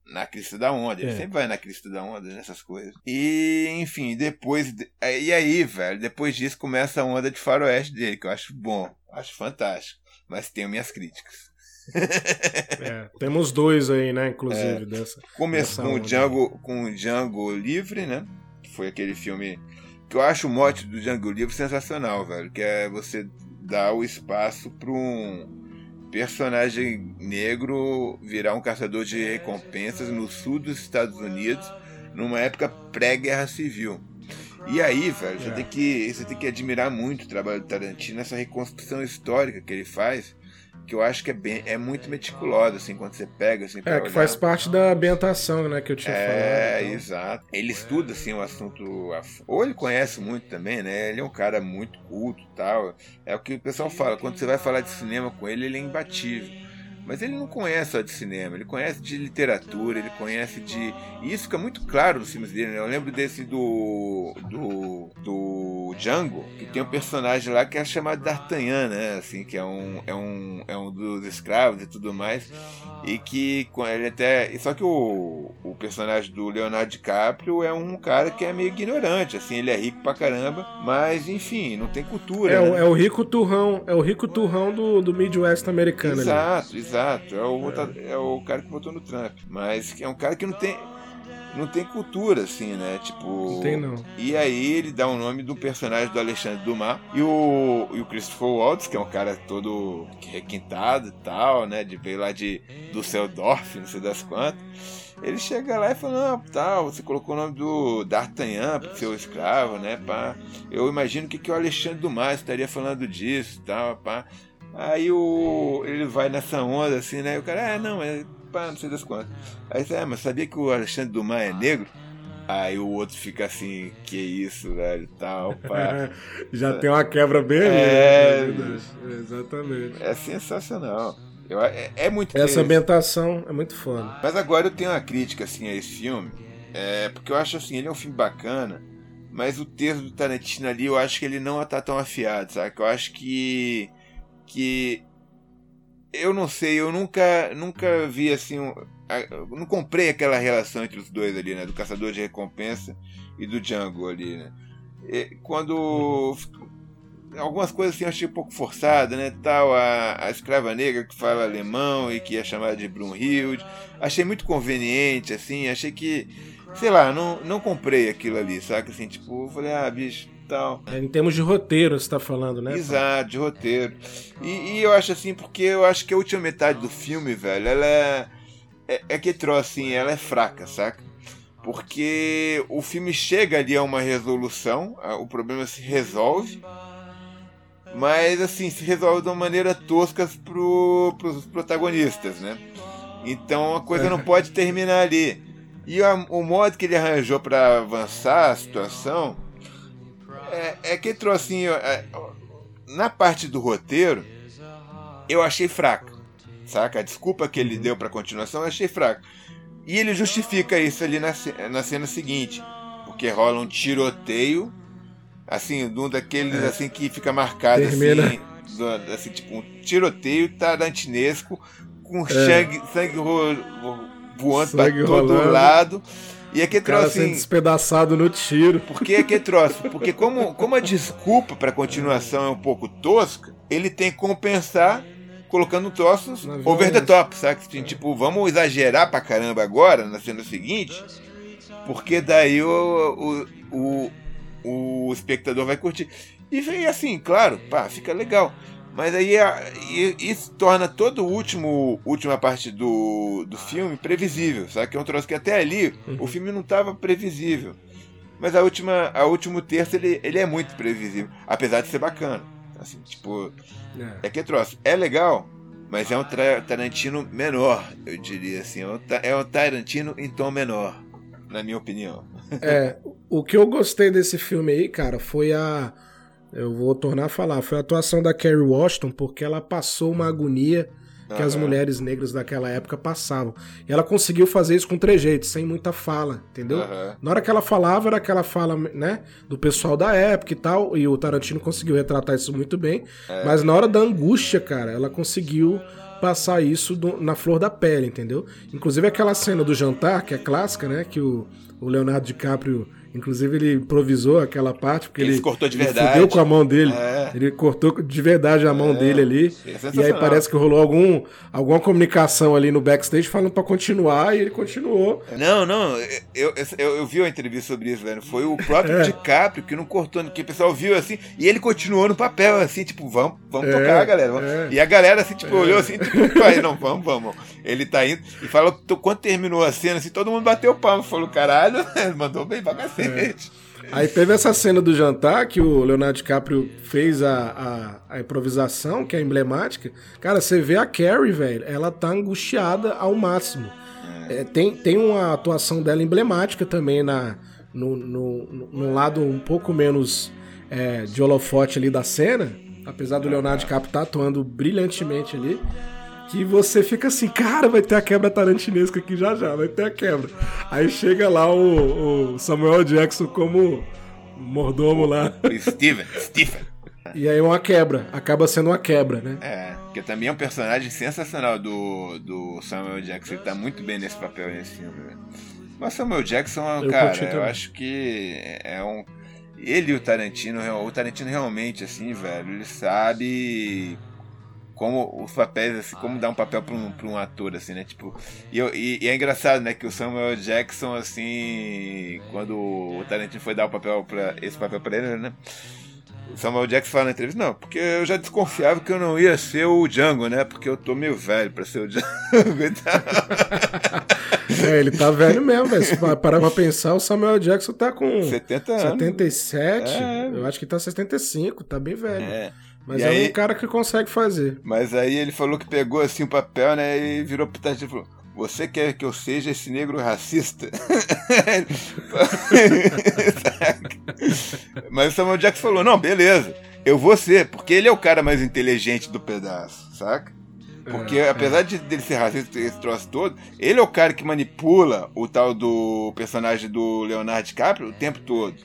na crista da onda, ele é. sempre vai na crista da onda nessas coisas. E, enfim, depois. E aí, velho, depois disso começa a onda de faroeste dele, que eu acho bom, acho fantástico mas tenho minhas críticas. é, temos dois aí, né, inclusive, é, dessa. Começou com, o Django, com o Django Livre, né? Que foi aquele filme que eu acho o mote do Django Livre sensacional, velho. Que é você dar o espaço para um personagem negro virar um caçador de recompensas no sul dos Estados Unidos, numa época pré-guerra civil. E aí, velho, você, é. tem que, você tem que admirar muito o trabalho do Tarantino, essa reconstrução histórica que ele faz, que eu acho que é, bem, é muito meticulosa, assim, quando você pega, assim, É, que olhar. faz parte da ambientação, né, que eu tinha é, falado. É, então. exato. Ele estuda, assim, o assunto, ou ele conhece muito também, né, ele é um cara muito culto e tal. É o que o pessoal fala, quando você vai falar de cinema com ele, ele é imbatível. Mas ele não conhece só de cinema, ele conhece de literatura, ele conhece de. E isso fica muito claro nos filmes dele, né? Eu lembro desse do. do. do Django, que tem um personagem lá que é chamado D'Artagnan, né? Assim, que é um, é um, é um dos escravos e tudo mais. E que ele até. Só que o, o personagem do Leonardo DiCaprio é um cara que é meio ignorante, assim, ele é rico pra caramba, mas enfim, não tem cultura. É, né? é o rico turrão, é o rico turrão do, do Midwest americano. Exato, ali. exato. É o, é. é o cara que votou no Trump. Mas é um cara que não tem não tem cultura, assim, né? Tipo. Tem não. E aí ele dá o nome do personagem do Alexandre Dumas. E o, e o Christopher Waltz, que é um cara todo requintado e tal, né? De veio lá de Düsseldorf, não sei das quantas. Ele chega lá e fala, não, tal, você colocou o nome do D'Artagnan para ser o escravo, né? Pá. Eu imagino que, que o Alexandre Dumas estaria falando disso tal, pá. Aí o, ele vai nessa onda assim, né? E o cara, é, não, é pá, não sei das quantas. Aí você, é, mas sabia que o Alexandre Dumas é negro? Aí o outro fica assim, que isso, velho, tal, pá. Já tem uma quebra bem é, né? Exatamente. É sensacional. Eu, é, é, muito Essa ambientação é muito foda. Mas agora eu tenho uma crítica assim a esse filme, é, porque eu acho assim, ele é um filme bacana, mas o texto do Tarantino ali, eu acho que ele não tá tão afiado, sabe? Eu acho que que eu não sei, eu nunca nunca vi assim, um, não comprei aquela relação entre os dois ali, né, do caçador de recompensa e do Django ali, né? E quando algumas coisas assim eu achei um pouco forçada, né? Tal, a, a escrava negra que fala alemão e que é chamada de Brunhilde. Achei muito conveniente, assim, achei que, sei lá, não, não comprei aquilo ali, saca? Assim, tipo, falei, ah, bicho, tal. É, em termos de roteiro, você tá falando, né? Exato, de roteiro. E, e, eu acho assim, porque eu acho que a última metade do filme, velho, ela é. É, é que trouxe, assim, ela é fraca, saca? Porque o filme chega ali a uma resolução, o problema se resolve mas assim, se resolve de uma maneira tosca pro, pros protagonistas, né? Então a coisa não pode terminar ali. E a, o modo que ele arranjou para avançar a situação é, é que trouxe assim, é, na parte do roteiro, eu achei fraco, saca? A desculpa que ele deu para continuação eu achei fraco. E ele justifica isso ali na, na cena seguinte, porque rola um tiroteio assim, um daqueles é. assim que fica marcado Termina. assim, do, assim, tipo um tiroteio tarantinesco com é. sangue, sangue voando sangue pra todo rolando. lado. E é que troço assim, despedaçado no tiro. Por que é troço? Porque como, como a desculpa para continuação é um pouco tosca, ele tem que compensar colocando troços over the top, sabe? Assim, tipo, vamos exagerar pra caramba agora na cena seguinte, porque daí o, o, o o espectador vai curtir. E vem assim, claro, pá, fica legal. Mas aí isso torna toda a último, última parte do, do filme previsível, sabe? Que é um troço que até ali uhum. o filme não estava previsível. Mas a última, a último terço ele, ele é muito previsível, apesar de ser bacana. Assim, tipo, é, é que é troço. É legal, mas é um Tarantino menor, eu diria assim. É um é Tarantino em tom menor, na minha opinião. É, o que eu gostei desse filme aí, cara, foi a. Eu vou tornar a falar, foi a atuação da Kerry Washington, porque ela passou uma agonia que as mulheres negras daquela época passavam. E ela conseguiu fazer isso com trejeitos, sem muita fala, entendeu? Uhum. Na hora que ela falava, era aquela fala, né, do pessoal da época e tal, e o Tarantino conseguiu retratar isso muito bem. É. Mas na hora da angústia, cara, ela conseguiu passar isso do, na flor da pele, entendeu? Inclusive aquela cena do jantar, que é clássica, né, que o o Leonardo DiCaprio, inclusive, ele improvisou aquela parte, porque ele, ele cortou de verdade. Ele com a mão dele. É. Ele cortou de verdade a mão é. dele ali. É e aí parece que rolou algum, alguma comunicação ali no backstage falando para continuar e ele continuou. Não, não, eu, eu, eu, vi uma entrevista sobre isso, velho. Foi o próprio é. DiCaprio que não cortou, que o pessoal viu assim, e ele continuou no papel, assim, tipo, vamos, vamos é, tocar, galera. Vamos. É. E a galera, assim, tipo, olhou assim, tipo, não, vamos, vamos. Ele tá indo e falou quando terminou a cena, assim, todo mundo bateu palma. Falou, caralho, mandou bem pra É. Aí teve essa cena do jantar que o Leonardo DiCaprio fez a, a, a, improvisação, que é emblemática. Cara, você vê a Carrie, velho, ela tá angustiada ao máximo. É. É, tem, tem uma atuação dela emblemática também na, no, no, no lado um pouco menos é, de holofote ali da cena. Apesar do Leonardo DiCaprio estar tá atuando brilhantemente ali que você fica assim, cara, vai ter a quebra tarantinesca aqui já já, vai ter a quebra. Aí chega lá o, o Samuel Jackson como mordomo lá. Steven, Stephen. E aí uma quebra, acaba sendo uma quebra, né? É, que também é um personagem sensacional do, do Samuel Jackson, ele tá muito bem nesse papel nesse filme, Mas Samuel Jackson, eu cara, eu acho que é um. Ele e o Tarantino, o Tarantino realmente, assim, velho, ele sabe como os papéis, assim, como dar um papel pra um, pra um ator, assim, né? Tipo, e, eu, e, e, é engraçado, né, que o Samuel Jackson, assim, quando o Tarantino foi dar o papel pra, esse papel pra ele, né? O Samuel Jackson fala na entrevista, não, porque eu já desconfiava que eu não ia ser o Django, né? Porque eu tô meio velho pra ser o Django e tal. É, ele tá velho mesmo, velho. Se parar pra pensar, o Samuel Jackson tá com 70 anos. 77, é. eu acho que tá 75, tá bem velho. É. Mas e é aí, um cara que consegue fazer. Mas aí ele falou que pegou assim o papel, né? E virou pro e falou: Você quer que eu seja esse negro racista? Mas o Samuel Jackson falou: Não, beleza, eu vou ser, porque ele é o cara mais inteligente do pedaço, saca? Porque é, apesar é. de dele ser racista esse troço todo, ele é o cara que manipula o tal do personagem do Leonardo DiCaprio o tempo todo.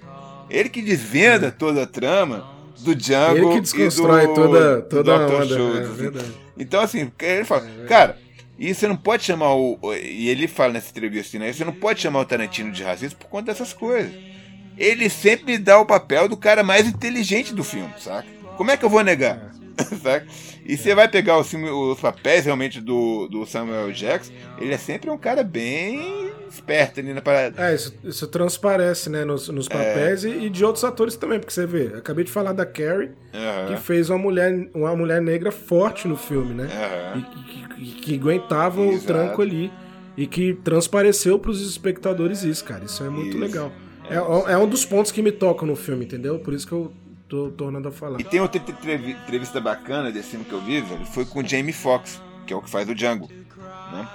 Ele que desvenda toda a trama do Django ele que desconstrói e do, toda, toda do a onda. Schultz, é assim. Então, assim, ele fala, é cara, e você não pode chamar o. E ele fala nessa entrevista, né? Você não pode chamar o Tarantino de racista por conta dessas coisas. Ele sempre dá o papel do cara mais inteligente do filme, saca? Como é que eu vou negar? É. saca? E você vai pegar os, os papéis realmente do, do Samuel Jackson, ele é sempre um cara bem esperto ali na parada. É, isso, isso transparece, né, nos, nos é. papéis é. e, e, de outros atores também, porque você vê, acabei de falar da Carrie, uhum. que fez uma mulher, uma mulher negra forte no filme, né? Uhum. E, que, que, aguentava Exato. o tranco ali e que transpareceu para os espectadores isso, cara. Isso é muito isso. legal. É, é, é um dos pontos que me tocam no filme, entendeu? Por isso que eu tô tornando a falar. E tem outra entrevista bacana desse filme que eu vi, velho, foi com o Jamie Foxx, que é o que faz o Django, né?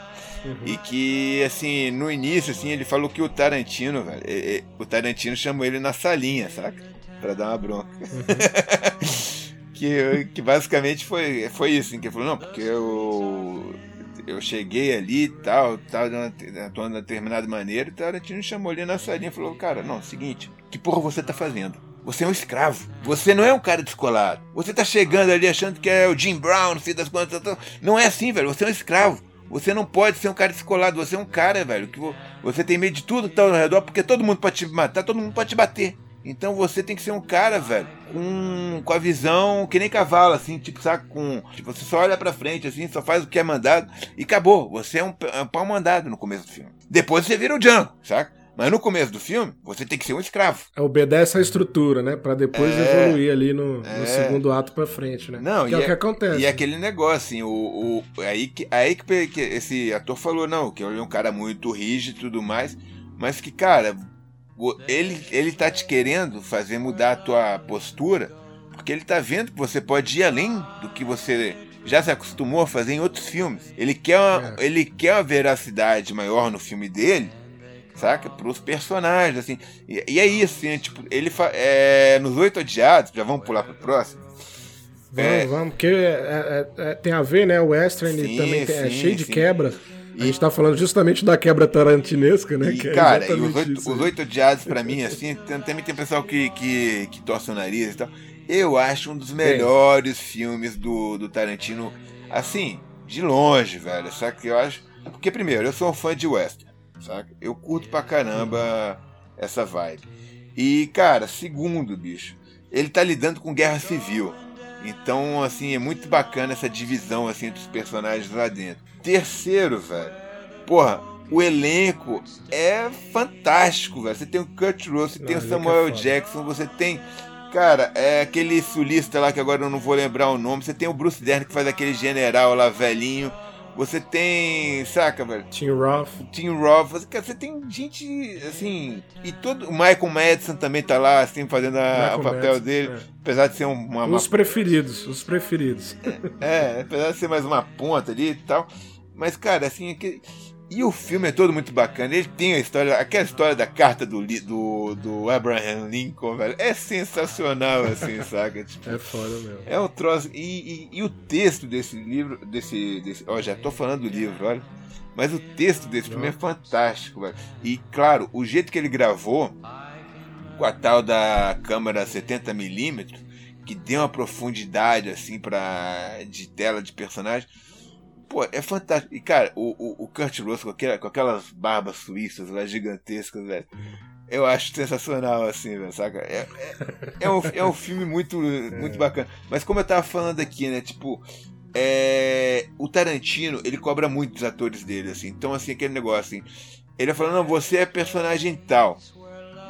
Uhum. E que, assim, no início, assim, ele falou que o Tarantino, velho, o Tarantino chamou ele na salinha, saca? Pra dar uma bronca. Uhum. que, que basicamente foi, foi isso, assim, que ele falou, não, porque eu, eu cheguei ali e tal, tal, atuando de uma determinada maneira, e o Tarantino chamou ele na salinha e falou, cara, não, seguinte, que porra você tá fazendo? Você é um escravo. Você não é um cara descolado. Você tá chegando ali achando que é o Jim Brown, filho das contas. Não é assim, velho. Você é um escravo. Você não pode ser um cara descolado. Você é um cara, velho, que você tem medo de tudo que tá ao redor, porque todo mundo pode te matar, todo mundo pode te bater. Então você tem que ser um cara, velho, com, com a visão que nem cavalo, assim, tipo, sabe? Com, tipo, você só olha pra frente, assim, só faz o que é mandado e acabou. Você é um, é um pau mandado no começo do filme. Depois você vira o Django, saca? Mas no começo do filme, você tem que ser um escravo. É, obedece a estrutura, né? Para depois é, evoluir ali no, é, no, segundo ato para frente, né? Não, que é o que acontece. E é aquele negócio, assim, o, o, aí, que, aí que, que esse ator falou, não, que ele é um cara muito rígido e tudo mais, mas que, cara, ele, ele tá te querendo fazer mudar a tua postura, porque ele tá vendo que você pode ir além do que você já se acostumou a fazer em outros filmes. Ele quer uma, é. ele quer uma veracidade maior no filme dele, saca? Pros personagens, assim. E, e é isso, assim, tipo, ele é, nos Oito Odiados, já vamos pular pro próximo. Vamos, é, vamos, porque é, é, é tem a ver, né? O Western sim, também tem, é sim, é cheio de quebra. A gente tá falando justamente da quebra tarantinesca, né? E, cara, e os oito, os oito odiados, pra mim, assim, também tem pessoal que, que, que torce o nariz e tal. Eu acho um dos melhores filmes do, do Tarantino, assim, de longe, velho. Só que eu acho. Porque, primeiro, eu sou um fã de Western saca? Eu curto pra caramba essa vibe. E, cara, segundo, bicho, ele tá lidando com guerra civil. Então, assim, é muito bacana essa divisão, assim, entre os personagens lá dentro. Terceiro, velho, porra, o elenco é fantástico, velho. Você tem o Kurt Russell, você tem o Samuel é Jackson, você tem Cara, é aquele sulista lá que agora eu não vou lembrar o nome. Você tem o Bruce Dern que faz aquele general lá velhinho. Você tem, saca, velho? Tim Roth. Tim Roth. Você, você tem gente, assim. E todo. O Michael Madison também tá lá, assim, fazendo o papel Madison, dele. É. Apesar de ser uma. Os uma... preferidos, os preferidos. É, é, apesar de ser mais uma ponta ali e tal. Mas, cara, assim, aquele. E o filme é todo muito bacana. Ele tem a história, aquela história da carta do, do, do Abraham Lincoln, velho. É sensacional, assim, saca? Tipo, é foda mesmo. É um troço. E, e, e, o texto desse livro, desse. desse ó, já tô falando do livro, olha. Mas o texto desse filme é fantástico, velho. E, claro, o jeito que ele gravou, com a tal da câmera 70mm, que deu uma profundidade, assim, pra, de tela de personagem Pô, é fantástico. E, cara, o, o, o Kurt Russell com, aquela, com aquelas barbas suíças lá gigantescas, velho. Eu acho sensacional, assim, velho, saca? É, é, é, um, é um filme muito, muito bacana. Mas como eu tava falando aqui, né? Tipo, é, o Tarantino, ele cobra muito dos atores dele, assim. Então, assim, aquele negócio, assim. Ele falando, não, você é personagem tal.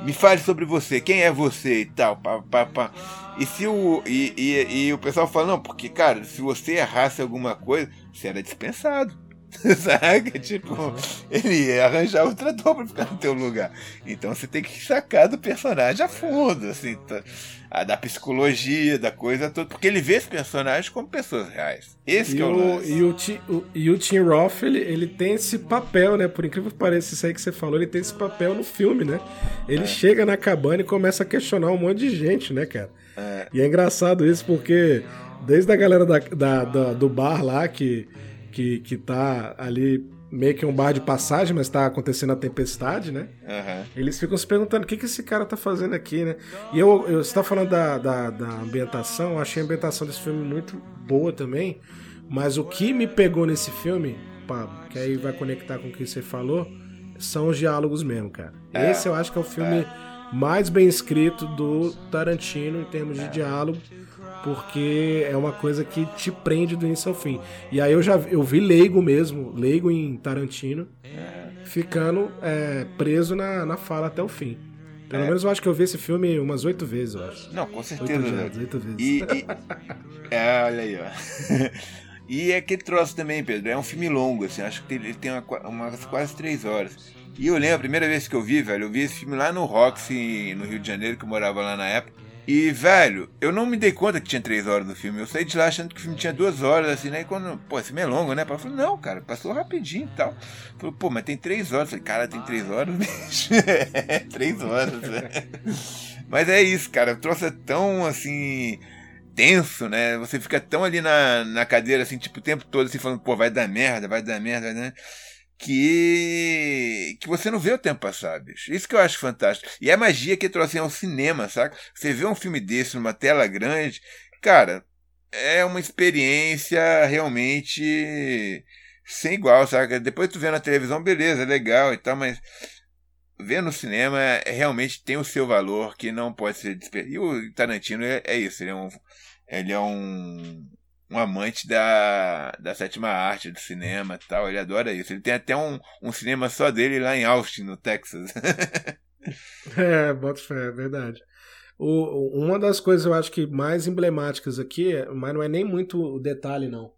Me fale sobre você, quem é você e tal. Pá, pá, pá. E se o. E, e, e o pessoal fala, não, porque, cara, se você errasse alguma coisa, você era dispensado. Saca? Tipo, ele ia arranjar outra ator pra ficar no teu lugar. Então você tem que sacar do personagem a fundo, assim, tá, a, da psicologia, da coisa toda. Porque ele vê esse personagem como pessoas reais. Esse e que é o, o E o, Ti, o, e o Tim Roth, ele, ele tem esse papel, né? Por incrível que pareça, isso aí que você falou, ele tem esse papel no filme, né? Ele é. chega na cabana e começa a questionar um monte de gente, né, cara? É. E é engraçado isso porque desde a galera da, da, da do bar lá que que, que tá ali meio que um bar de passagem, mas tá acontecendo a tempestade, né? Uhum. Eles ficam se perguntando o que, que esse cara tá fazendo aqui, né? E eu, eu você tá falando da, da, da ambientação, eu achei a ambientação desse filme muito boa também, mas o que me pegou nesse filme, Pablo, que aí vai conectar com o que você falou, são os diálogos mesmo, cara. É. Esse eu acho que é o filme é. Mais bem escrito do Tarantino em termos de é. diálogo porque é uma coisa que te prende do início ao fim. E aí eu já eu vi leigo mesmo, leigo em Tarantino, ficando é, preso na, na fala até o fim. Pelo é. menos eu acho que eu vi esse filme umas oito vezes, eu acho. Não, com certeza. Oito, vezes, oito vezes. E, e... é, olha aí, ó. e é aquele troço também, Pedro. É um filme longo, assim. Acho que ele tem uma, umas quase três horas. E eu lembro, a primeira vez que eu vi, velho, eu vi esse filme lá no Roxy, no Rio de Janeiro, que eu morava lá na época. E, velho, eu não me dei conta que tinha três horas do filme. Eu saí de lá achando que o filme tinha duas horas, assim, né? E quando, pô, esse filme é longo, né? Eu falei, não, cara, passou rapidinho e tal. Falei, pô, mas tem três horas. Eu falei, cara, tem três horas, bicho. é, três horas, né? Mas é isso, cara. O troço é tão, assim, tenso, né? Você fica tão ali na, na cadeira, assim, tipo, o tempo todo, assim, falando, pô, vai dar merda, vai dar merda, vai dar merda que que você não vê o tempo passar, bicho. Isso que eu acho fantástico. E a magia que trouxe ao cinema, saca? Você vê um filme desse numa tela grande, cara, é uma experiência realmente sem igual, saca? Depois tu vê na televisão, beleza, legal e tal, mas ver no cinema é, realmente tem o seu valor que não pode ser desperdiçado. E o Tarantino é, é isso, ele é um ele é um um amante da, da sétima arte, do cinema e tal. Ele adora isso. Ele tem até um, um cinema só dele lá em Austin, no Texas. é, bota fé, é verdade. O, uma das coisas eu acho que mais emblemáticas aqui, mas não é nem muito o detalhe, não.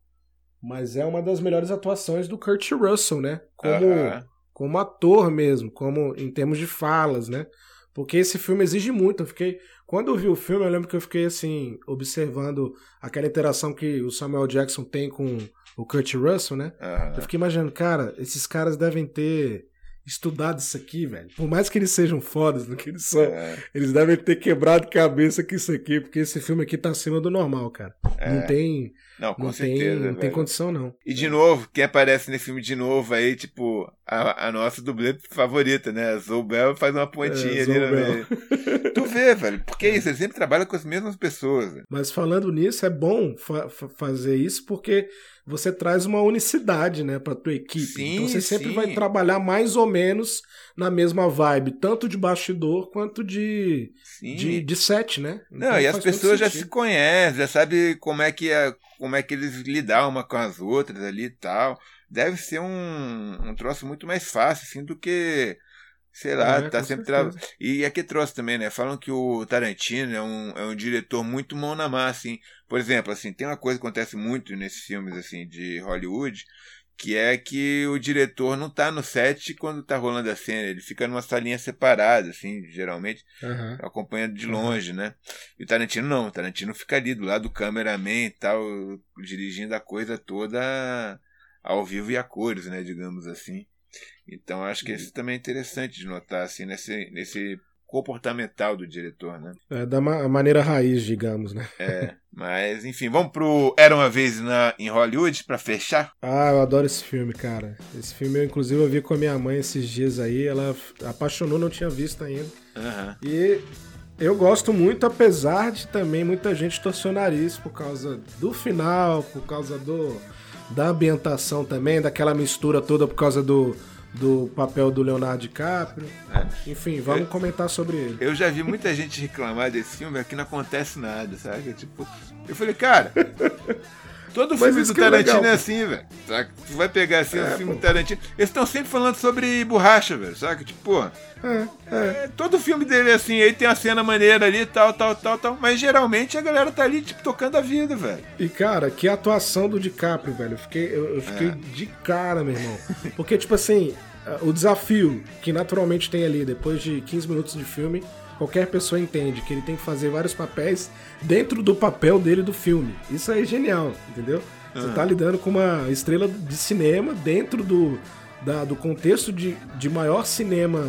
Mas é uma das melhores atuações do Kurt Russell, né? Como, uh -huh. como ator mesmo, como em termos de falas, né? Porque esse filme exige muito. Eu fiquei. Quando eu vi o filme, eu lembro que eu fiquei assim, observando aquela interação que o Samuel Jackson tem com o Kurt Russell, né? Uhum. Eu fiquei imaginando, cara, esses caras devem ter estudado isso aqui, velho. Por mais que eles sejam fodas no que eles são, é. eles devem ter quebrado cabeça com isso aqui, porque esse filme aqui tá acima do normal, cara. É. Não tem. Não, com não certeza. Tem, não tem condição, não. E de novo, quem aparece nesse filme de novo aí, tipo, a, a nossa dublê favorita, né? A Zoubel faz uma pontinha é, ali no meio. tu vê, velho, porque é isso, ele sempre trabalha com as mesmas pessoas. Né? Mas falando nisso, é bom fa fazer isso porque você traz uma unicidade, né, pra tua equipe. Sim, então você sempre sim. vai trabalhar mais ou menos na mesma vibe, tanto de bastidor quanto de, de, de, set, né? Então Não, e as pessoas já se conhecem, já sabem como é que é, como é que eles lidam uma com as outras ali e tal. Deve ser um, um troço muito mais fácil, assim, do que sei lá, é, tá sempre tra... E aqui trouxe também, né? Falam que o Tarantino é um, é um diretor muito mão na massa, assim. Por exemplo, assim, tem uma coisa que acontece muito nesses filmes, assim, de Hollywood, que é que o diretor não tá no set quando tá rolando a cena, ele fica numa salinha separada, assim, geralmente, uhum. acompanhando de longe, uhum. né? E o Tarantino não, o Tarantino fica ali do lado do cameraman e tal, dirigindo a coisa toda ao vivo e a cores, né, digamos assim. Então acho que isso também é interessante de notar assim nesse, nesse comportamental do diretor, né? É, da ma maneira raiz, digamos, né? É, mas enfim, vamos pro Era uma vez na em Hollywood para fechar? Ah, eu adoro esse filme, cara. Esse filme eu inclusive eu vi com a minha mãe esses dias aí, ela apaixonou, não tinha visto ainda. Uhum. E eu gosto muito, apesar de também muita gente torcer o nariz por causa do final, por causa do da ambientação também, daquela mistura toda por causa do, do papel do Leonardo DiCaprio. É. Enfim, vamos eu, comentar sobre ele. Eu já vi muita gente reclamar desse filme, aqui não acontece nada, sabe? Tipo, eu falei, cara, Todo filme do é Tarantino é, é, assim, velho. Tu vai pegar assim, é, o filme do Tarantino. Eles estão sempre falando sobre borracha, velho. Sabe? Tipo, pô. É, é, é. todo filme dele é assim, aí tem a cena maneira ali, tal, tal, tal, tal. Mas geralmente a galera tá ali, tipo, tocando a vida, velho. E, cara, que atuação do DiCaprio, velho. Eu fiquei, eu, eu fiquei de cara, meu irmão. Porque, tipo assim, o desafio que naturalmente tem ali, depois de 15 minutos de filme, qualquer pessoa entende que ele tem que fazer vários papéis dentro do papel dele do filme. Isso é genial, entendeu? Você está lidando com uma estrela de cinema dentro do, da, do contexto de, de maior cinema,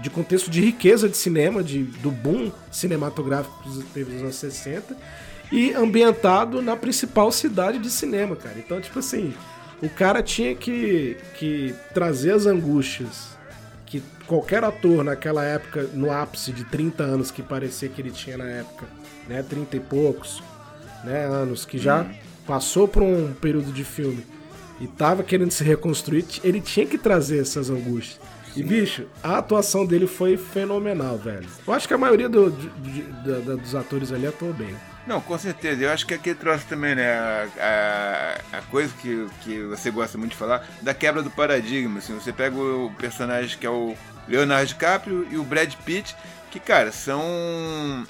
de contexto de riqueza de cinema, de, do boom cinematográfico que teve nos anos 60, e ambientado na principal cidade de cinema, cara. Então, tipo assim, o cara tinha que, que trazer as angústias que qualquer ator naquela época, no ápice de 30 anos que parecia que ele tinha na época, né, 30 e poucos, né, anos, que já uhum. passou por um período de filme e tava querendo se reconstruir, ele tinha que trazer essas angústias. E, bicho, a atuação dele foi fenomenal, velho. Eu acho que a maioria do, de, de, de, dos atores ali atuou bem. Não, com certeza. Eu acho que aqui trouxe também, né, a, a, a, coisa que, que você gosta muito de falar, da quebra do paradigma. Assim, você pega o personagem que é o Leonardo DiCaprio e o Brad Pitt, que, cara, são,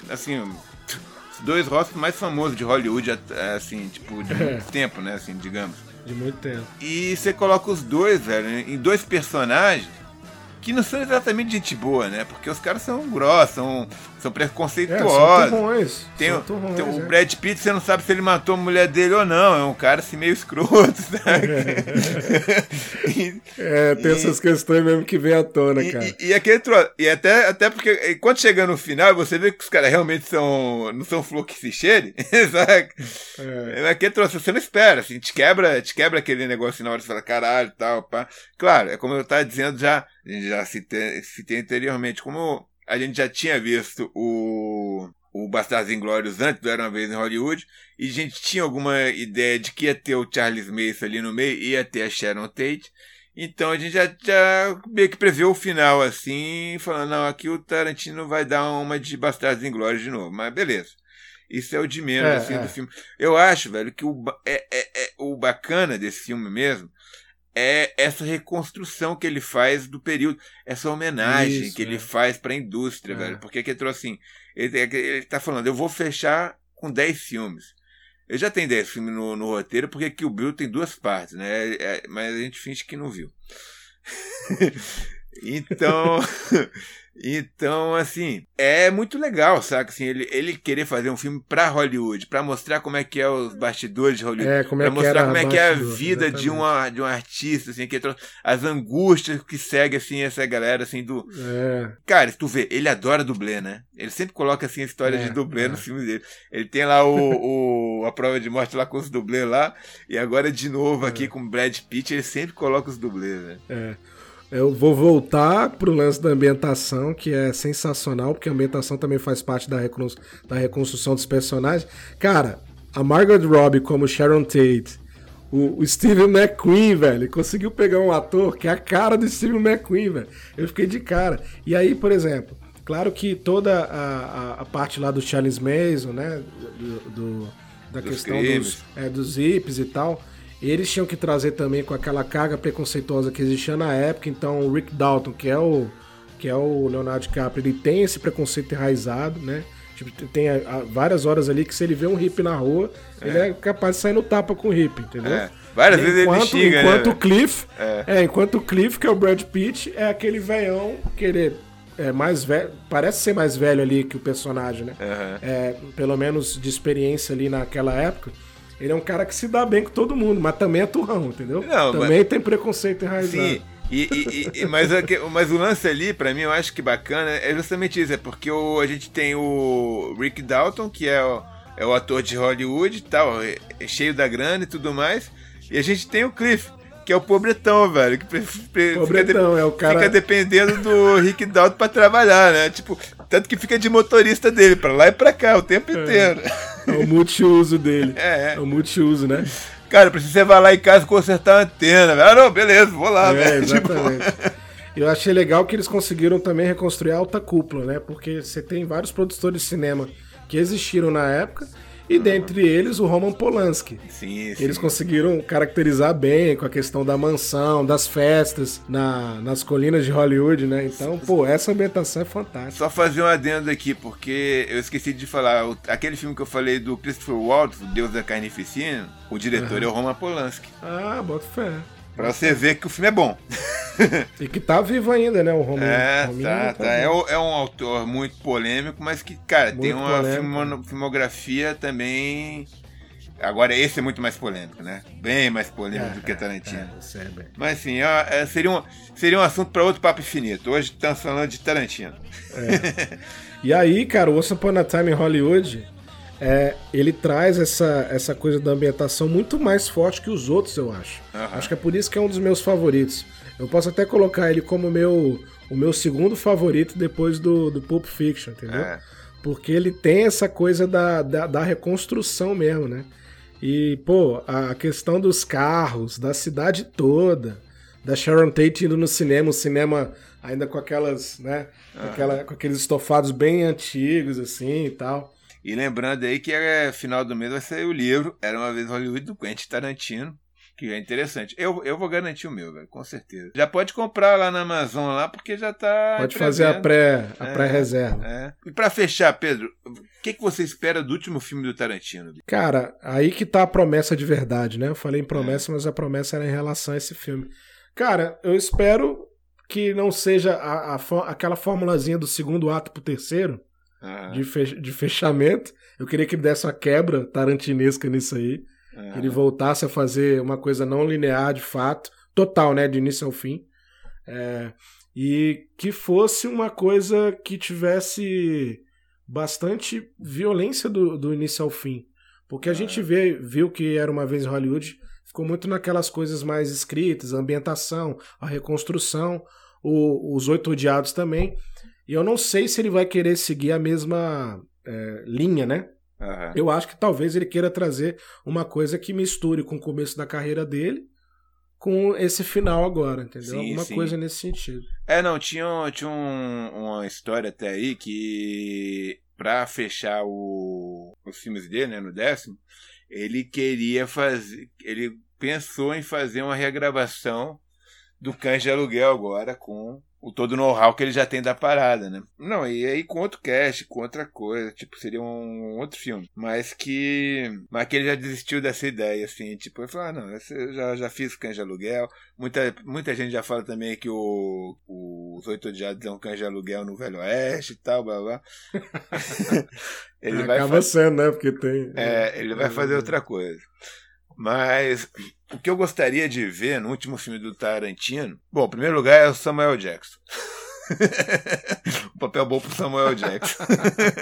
assim, os dois rostos mais famosos de Hollywood, assim, tipo, de muito tempo, né, assim, digamos. De muito tempo. E você coloca os dois, velho, em dois personagens que não são exatamente gente boa, né? Porque os caras são grossos, são, são preconceituosos. É, são turrões. Tem, são turrões, tem o é. Brad Pitt, você não sabe se ele matou a mulher dele ou não. É um cara assim meio escroto, sabe? e, é, tem e, essas questões mesmo que vem à tona, e, cara. E, e, aquele tro... e até, até porque quando chega no final, você vê que os caras realmente são. não são flor que se cheire, sabe? É. é aquele troço, você não espera, assim, te quebra, te quebra aquele negócio na hora de falar caralho e tal, pá. Claro, é como eu tava dizendo já já citei, citei anteriormente, como a gente já tinha visto o, o Bastardos Inglórios antes do Era Uma Vez em Hollywood, e a gente tinha alguma ideia de que ia ter o Charles Mason ali no meio, ia ter a Sharon Tate, então a gente já, já meio que previu o final assim, falando, não, aqui o Tarantino vai dar uma de Bastardos Inglórios de novo, mas beleza. Isso é o de menos, é, assim, é. do filme. Eu acho, velho, que o, é, é, é, o bacana desse filme mesmo é essa reconstrução que ele faz do período, essa homenagem Isso, que é. ele faz para a indústria, é. velho. Porque que ele trouxe assim, ele, ele tá falando, eu vou fechar com 10 filmes. Eu já tenho 10 filmes no, no roteiro, porque que o Bill tem duas partes, né? É, mas a gente finge que não viu. então, Então, assim, é muito legal, sabe? Assim, ele, ele querer fazer um filme pra Hollywood, pra mostrar como é que é os bastidores de Hollywood, é, como é pra mostrar como é que é a vida de, uma, de um artista, assim, que as angústias que segue, assim, essa galera, assim, do... É. Cara, tu vê, ele adora dublê, né? Ele sempre coloca, assim, a história é, de dublê é. no filme dele. Ele tem lá o, o, a prova de morte lá com os dublês lá, e agora de novo aqui é. com o Brad Pitt, ele sempre coloca os dublês, né? É. Eu vou voltar pro lance da ambientação, que é sensacional, porque a ambientação também faz parte da, da reconstrução dos personagens. Cara, a Margaret Robbie como Sharon Tate, o, o Steve McQueen, velho, conseguiu pegar um ator que é a cara do Steve McQueen, velho. Eu fiquei de cara. E aí, por exemplo, claro que toda a, a, a parte lá do Charles Mason, né, do, do da dos questão dos, é, dos zips e tal, eles tinham que trazer também com aquela carga preconceituosa que existia na época. Então, o Rick Dalton, que é o, que é o Leonardo DiCaprio, ele tem esse preconceito enraizado, né? Tipo, tem a, a, várias horas ali que se ele vê um hippie na rua, é. ele é capaz de sair no tapa com o hippie, entendeu? É. Várias vezes ele xinga, enquanto né? o Cliff, é. é. enquanto o Cliff, que é o Brad Pitt, é aquele veião que ele é mais velho, parece ser mais velho ali que o personagem, né? Uhum. É, pelo menos de experiência ali naquela época. Ele é um cara que se dá bem com todo mundo, mas também é turrão, entendeu? Não, também mas... tem preconceito enraizado. Sim. E, e, e, mas, mas o lance ali, para mim, eu acho que bacana é justamente isso. É porque o, a gente tem o Rick Dalton, que é o, é o ator de Hollywood e tal, é, é cheio da grana e tudo mais. E a gente tem o Cliff, que é o pobretão, velho. Que pobretão, é o cara. Fica dependendo do Rick Dalton pra trabalhar, né? Tipo, tanto que fica de motorista dele, pra lá e pra cá, o tempo é. inteiro. É o multiuso dele. É, é. É o multiuso, né? Cara, precisa você vai lá em casa consertar a antena. Ah, não, beleza, vou lá, é, tipo, Exatamente. Tipo... Eu achei legal que eles conseguiram também reconstruir a alta cúpula, né? Porque você tem vários produtores de cinema que existiram na época e dentre eles o Roman Polanski. Sim, sim. Eles conseguiram caracterizar bem com a questão da mansão, das festas na, nas colinas de Hollywood, né? Então, pô, essa ambientação é fantástica. Só fazer um adendo aqui, porque eu esqueci de falar. Aquele filme que eu falei do Christopher Waltz, o Deus da Carnificina, o diretor uhum. é o Roman Polanski. Ah, bota fé. Pra você ver que o filme é bom. e que tá vivo ainda, né? O Romulo. É, tá, tá. tá. É, é, um autor muito polêmico, mas que, cara, muito tem uma filmo, filmografia também. Agora, esse é muito mais polêmico, né? Bem mais polêmico é, do que Tarantino. É, é, mas, assim, é, seria, um, seria um assunto para outro papo infinito. Hoje estamos falando de Tarantino. É. E aí, cara, o Once Upon a Time em Hollywood é, ele traz essa, essa coisa da ambientação muito mais forte que os outros, eu acho. Uhum. Acho que é por isso que é um dos meus favoritos. Eu posso até colocar ele como meu, o meu segundo favorito depois do, do Pulp Fiction, entendeu? É. Porque ele tem essa coisa da, da, da, reconstrução mesmo, né? E, pô, a questão dos carros, da cidade toda, da Sharon Tate indo no cinema, o cinema ainda com aquelas, né? Aquela, com aqueles estofados bem antigos, assim e tal. E lembrando aí que é, final do mês vai sair o livro Era uma vez Hollywood do Quentin Tarantino, que é interessante. Eu, eu vou garantir o meu, velho, com certeza. Já pode comprar lá na Amazon lá, porque já tá. Pode fazer a pré a é, pré-reserva. É. E para fechar, Pedro, o que, que você espera do último filme do Tarantino? Cara, aí que tá a promessa de verdade, né? Eu falei em promessa, é. mas a promessa era em relação a esse filme. Cara, eu espero que não seja a, a, aquela formulazinha do segundo ato pro terceiro, uhum. de, fe de fechamento. Eu queria que ele desse uma quebra tarantinesca nisso aí. Uhum. Que ele voltasse a fazer uma coisa não linear de fato, total, né? De início ao fim. É, e que fosse uma coisa que tivesse bastante violência do, do início ao fim. Porque a gente vê, viu que era uma vez em Hollywood, ficou muito naquelas coisas mais escritas, a ambientação, a reconstrução, o, os Oito Odiados também. E eu não sei se ele vai querer seguir a mesma é, linha, né? Uhum. Eu acho que talvez ele queira trazer uma coisa que misture com o começo da carreira dele com esse final agora, entendeu? Sim, Alguma sim. coisa nesse sentido. É, não, tinha, tinha um, uma história até aí que pra fechar o, os filmes dele, né, no décimo, ele queria fazer, ele pensou em fazer uma regravação do Cães de Aluguel agora com o todo o know-how que ele já tem da parada, né? Não, e aí com outro cast, com outra coisa, tipo, seria um outro filme. Mas que. Mas que ele já desistiu dessa ideia, assim, tipo, ele falou, ah, não, eu já, já fiz cães de aluguel. Muita, muita gente já fala também que o, o Os Oito Odiados é um cães de aluguel no Velho Oeste e tal, blá blá. ele Acaba vai sendo, né? Porque tem. É, ele vai fazer outra coisa. Mas o que eu gostaria de ver no último filme do Tarantino, bom, em primeiro lugar é o Samuel Jackson. um papel bom pro Samuel Jackson.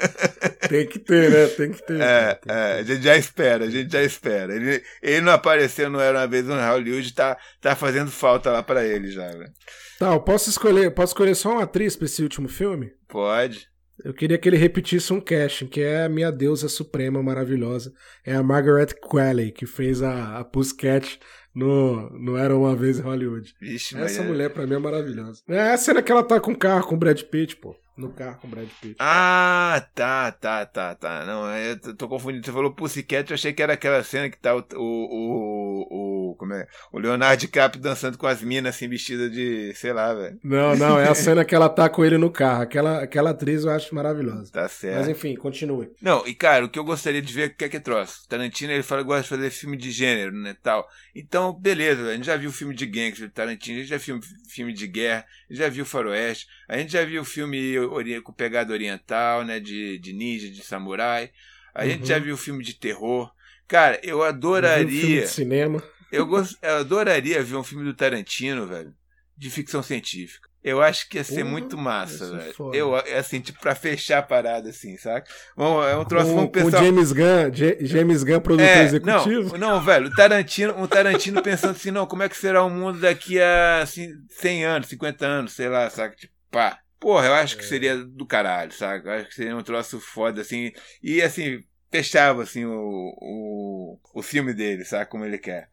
Tem que ter, né? Tem que ter. É, que ter. é, a gente já espera, a gente já espera. Ele, ele não apareceu, não era uma vez no Hollywood, tá, tá fazendo falta lá para ele já, velho. Tá, eu posso escolher, posso escolher só uma atriz pra esse último filme? Pode. Eu queria que ele repetisse um casting, que é a minha deusa suprema maravilhosa. É a Margaret Qualley, que fez a, a Pussycat no, no Era Uma Vez em Hollywood. Vixe, Essa mulher pra mim é maravilhosa. É a cena que ela tá com o carro com o Brad Pitt, pô. No carro com o Brad Pitt. Ah, tá, tá, tá, tá. Não, eu tô confundindo. Você falou Pussycat, eu achei que era aquela cena que tá o, o, o, o como é? O Leonardo DiCaprio dançando com as minas, assim, vestida de, sei lá, velho. Não, não, é a cena que ela tá com ele no carro. Aquela, aquela atriz eu acho maravilhosa. Tá certo. Mas enfim, continue. Não, e cara, o que eu gostaria de ver, o que é que é troço? Tarantino, ele fala que gosta de fazer filme de gênero, né, tal. Então, beleza, a gente já viu filme de gangster, Tarantino, a gente já viu filme de guerra, já viu faroeste, a gente já viu filme com pegada oriental, né? De, de ninja, de samurai. A uhum. gente já viu filme de terror. Cara, eu adoraria. filme de cinema. Eu, gost... eu adoraria ver um filme do Tarantino, velho, de ficção científica. Eu acho que ia ser muito massa, velho. Eu, assim, tipo, pra fechar a parada, assim, saca? Bom, é um troço, com, vamos pensar... Com James Gunn, James Gunn, produtor é, executivo. Não, não, velho, o Tarantino, o Tarantino pensando assim, não, como é que será o mundo daqui a assim, 100 anos, 50 anos, sei lá, saca? Tipo, pá. Porra, eu acho que é. seria do caralho, sabe? Eu acho que seria um troço foda, assim. E assim, fechava assim o, o, o filme dele, sabe? Como ele quer.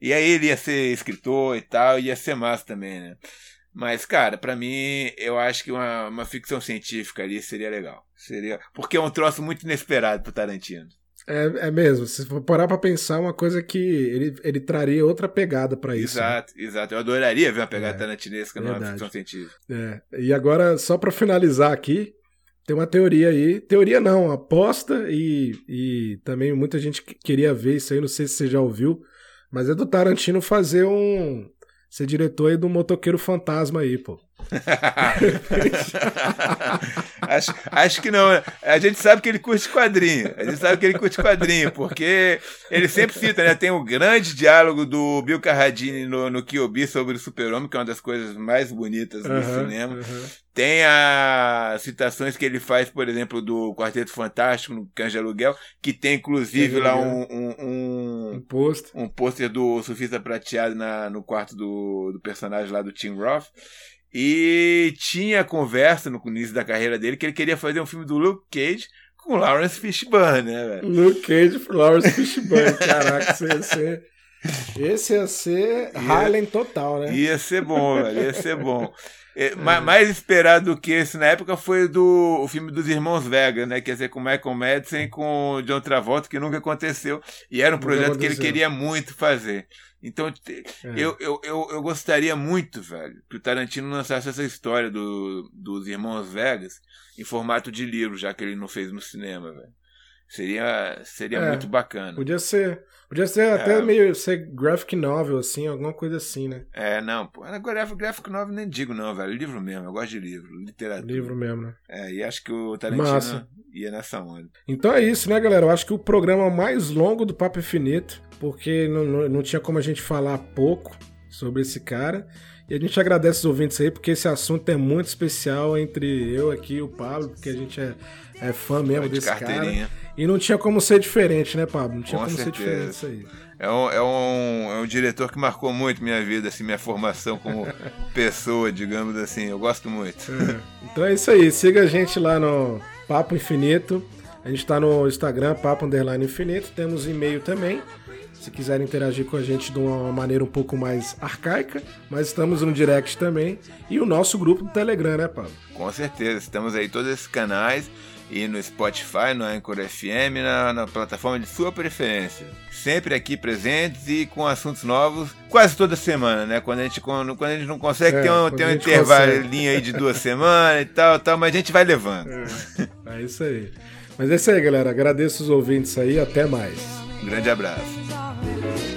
E aí ele ia ser escritor e tal, ia ser massa também, né? Mas, cara, para mim, eu acho que uma, uma ficção científica ali seria legal. Seria. Porque é um troço muito inesperado pro Tarantino. É, é mesmo. Se for parar pra pensar, uma coisa que ele, ele traria outra pegada para isso. Né? Exato, né? exato. Eu adoraria ver uma pegada é, tarantinesca numa ficção científica. É. E agora, só para finalizar aqui, tem uma teoria aí. Teoria não, aposta e, e também muita gente queria ver isso aí, não sei se você já ouviu, mas é do Tarantino fazer um ser diretor aí do motoqueiro fantasma aí, pô. acho, acho que não. A gente sabe que ele curte quadrinho. A gente sabe que ele curte quadrinho, porque ele sempre cita, né? Tem o grande diálogo do Bill Carradine no, no Kyobi sobre o super-homem, que é uma das coisas mais bonitas do cinema. Tem as citações que ele faz, por exemplo, do Quarteto Fantástico, no Canja Aluguel, que tem inclusive lá um, um, um, um pôster um pôster do Surfista Prateado na, no quarto do, do personagem lá do Tim Roth. E tinha conversa no início da carreira dele que ele queria fazer um filme do Luke Cage com Lawrence Fishburne, né, velho? Luke Cage com Lawrence Fishburne, caraca, isso ia ser... Esse ia ser Harlem total, né? Ia ser bom, velho, ia ser bom. É, mais esperado do que esse na época foi do o filme dos Irmãos Vega, né? Quer dizer, com Michael Madsen e com John Travolta, que nunca aconteceu. E era um projeto que ele queria muito fazer. Então, é. eu, eu, eu, eu, gostaria muito, velho, que o Tarantino lançasse essa história do, dos Irmãos Vegas em formato de livro, já que ele não fez no cinema, velho. Seria, seria é, muito bacana. Podia ser. Podia ser é. até meio ser graphic novel, assim, alguma coisa assim, né? É, não, pô. Agora graphic novel nem digo, não, velho. Livro mesmo, eu gosto de livro, literatura. Livro mesmo, né? É, e acho que o Tarantino Massa. ia nessa onda. Então é isso, né, galera? Eu acho que o programa mais longo do Papo Infinito, porque não, não, não tinha como a gente falar pouco sobre esse cara. E a gente agradece os ouvintes aí, porque esse assunto é muito especial entre eu aqui e o Pablo, porque a gente é, é fã mesmo desse cara. E não tinha como ser diferente, né, Pablo? Não tinha Com como certeza. ser diferente isso aí. É um, é, um, é um diretor que marcou muito minha vida, assim, minha formação como pessoa, digamos assim. Eu gosto muito. É. Então é isso aí. Siga a gente lá no Papo Infinito. A gente está no Instagram, Papo Underline Infinito. Temos e-mail também. Se quiserem interagir com a gente de uma maneira um pouco mais arcaica, mas estamos no direct também. E o nosso grupo do Telegram, né, Pablo? Com certeza. Estamos aí todos esses canais e no Spotify, no Anchor FM, na, na, plataforma de sua preferência. Sempre aqui presentes e com assuntos novos quase toda semana, né? Quando a gente, quando, quando a gente não consegue é, ter um, ter um intervalo aí de duas semanas e tal, tal, mas a gente vai levando. É, é isso aí. Mas é isso aí, galera. Agradeço os ouvintes aí. Até mais. Um grande abraço. time.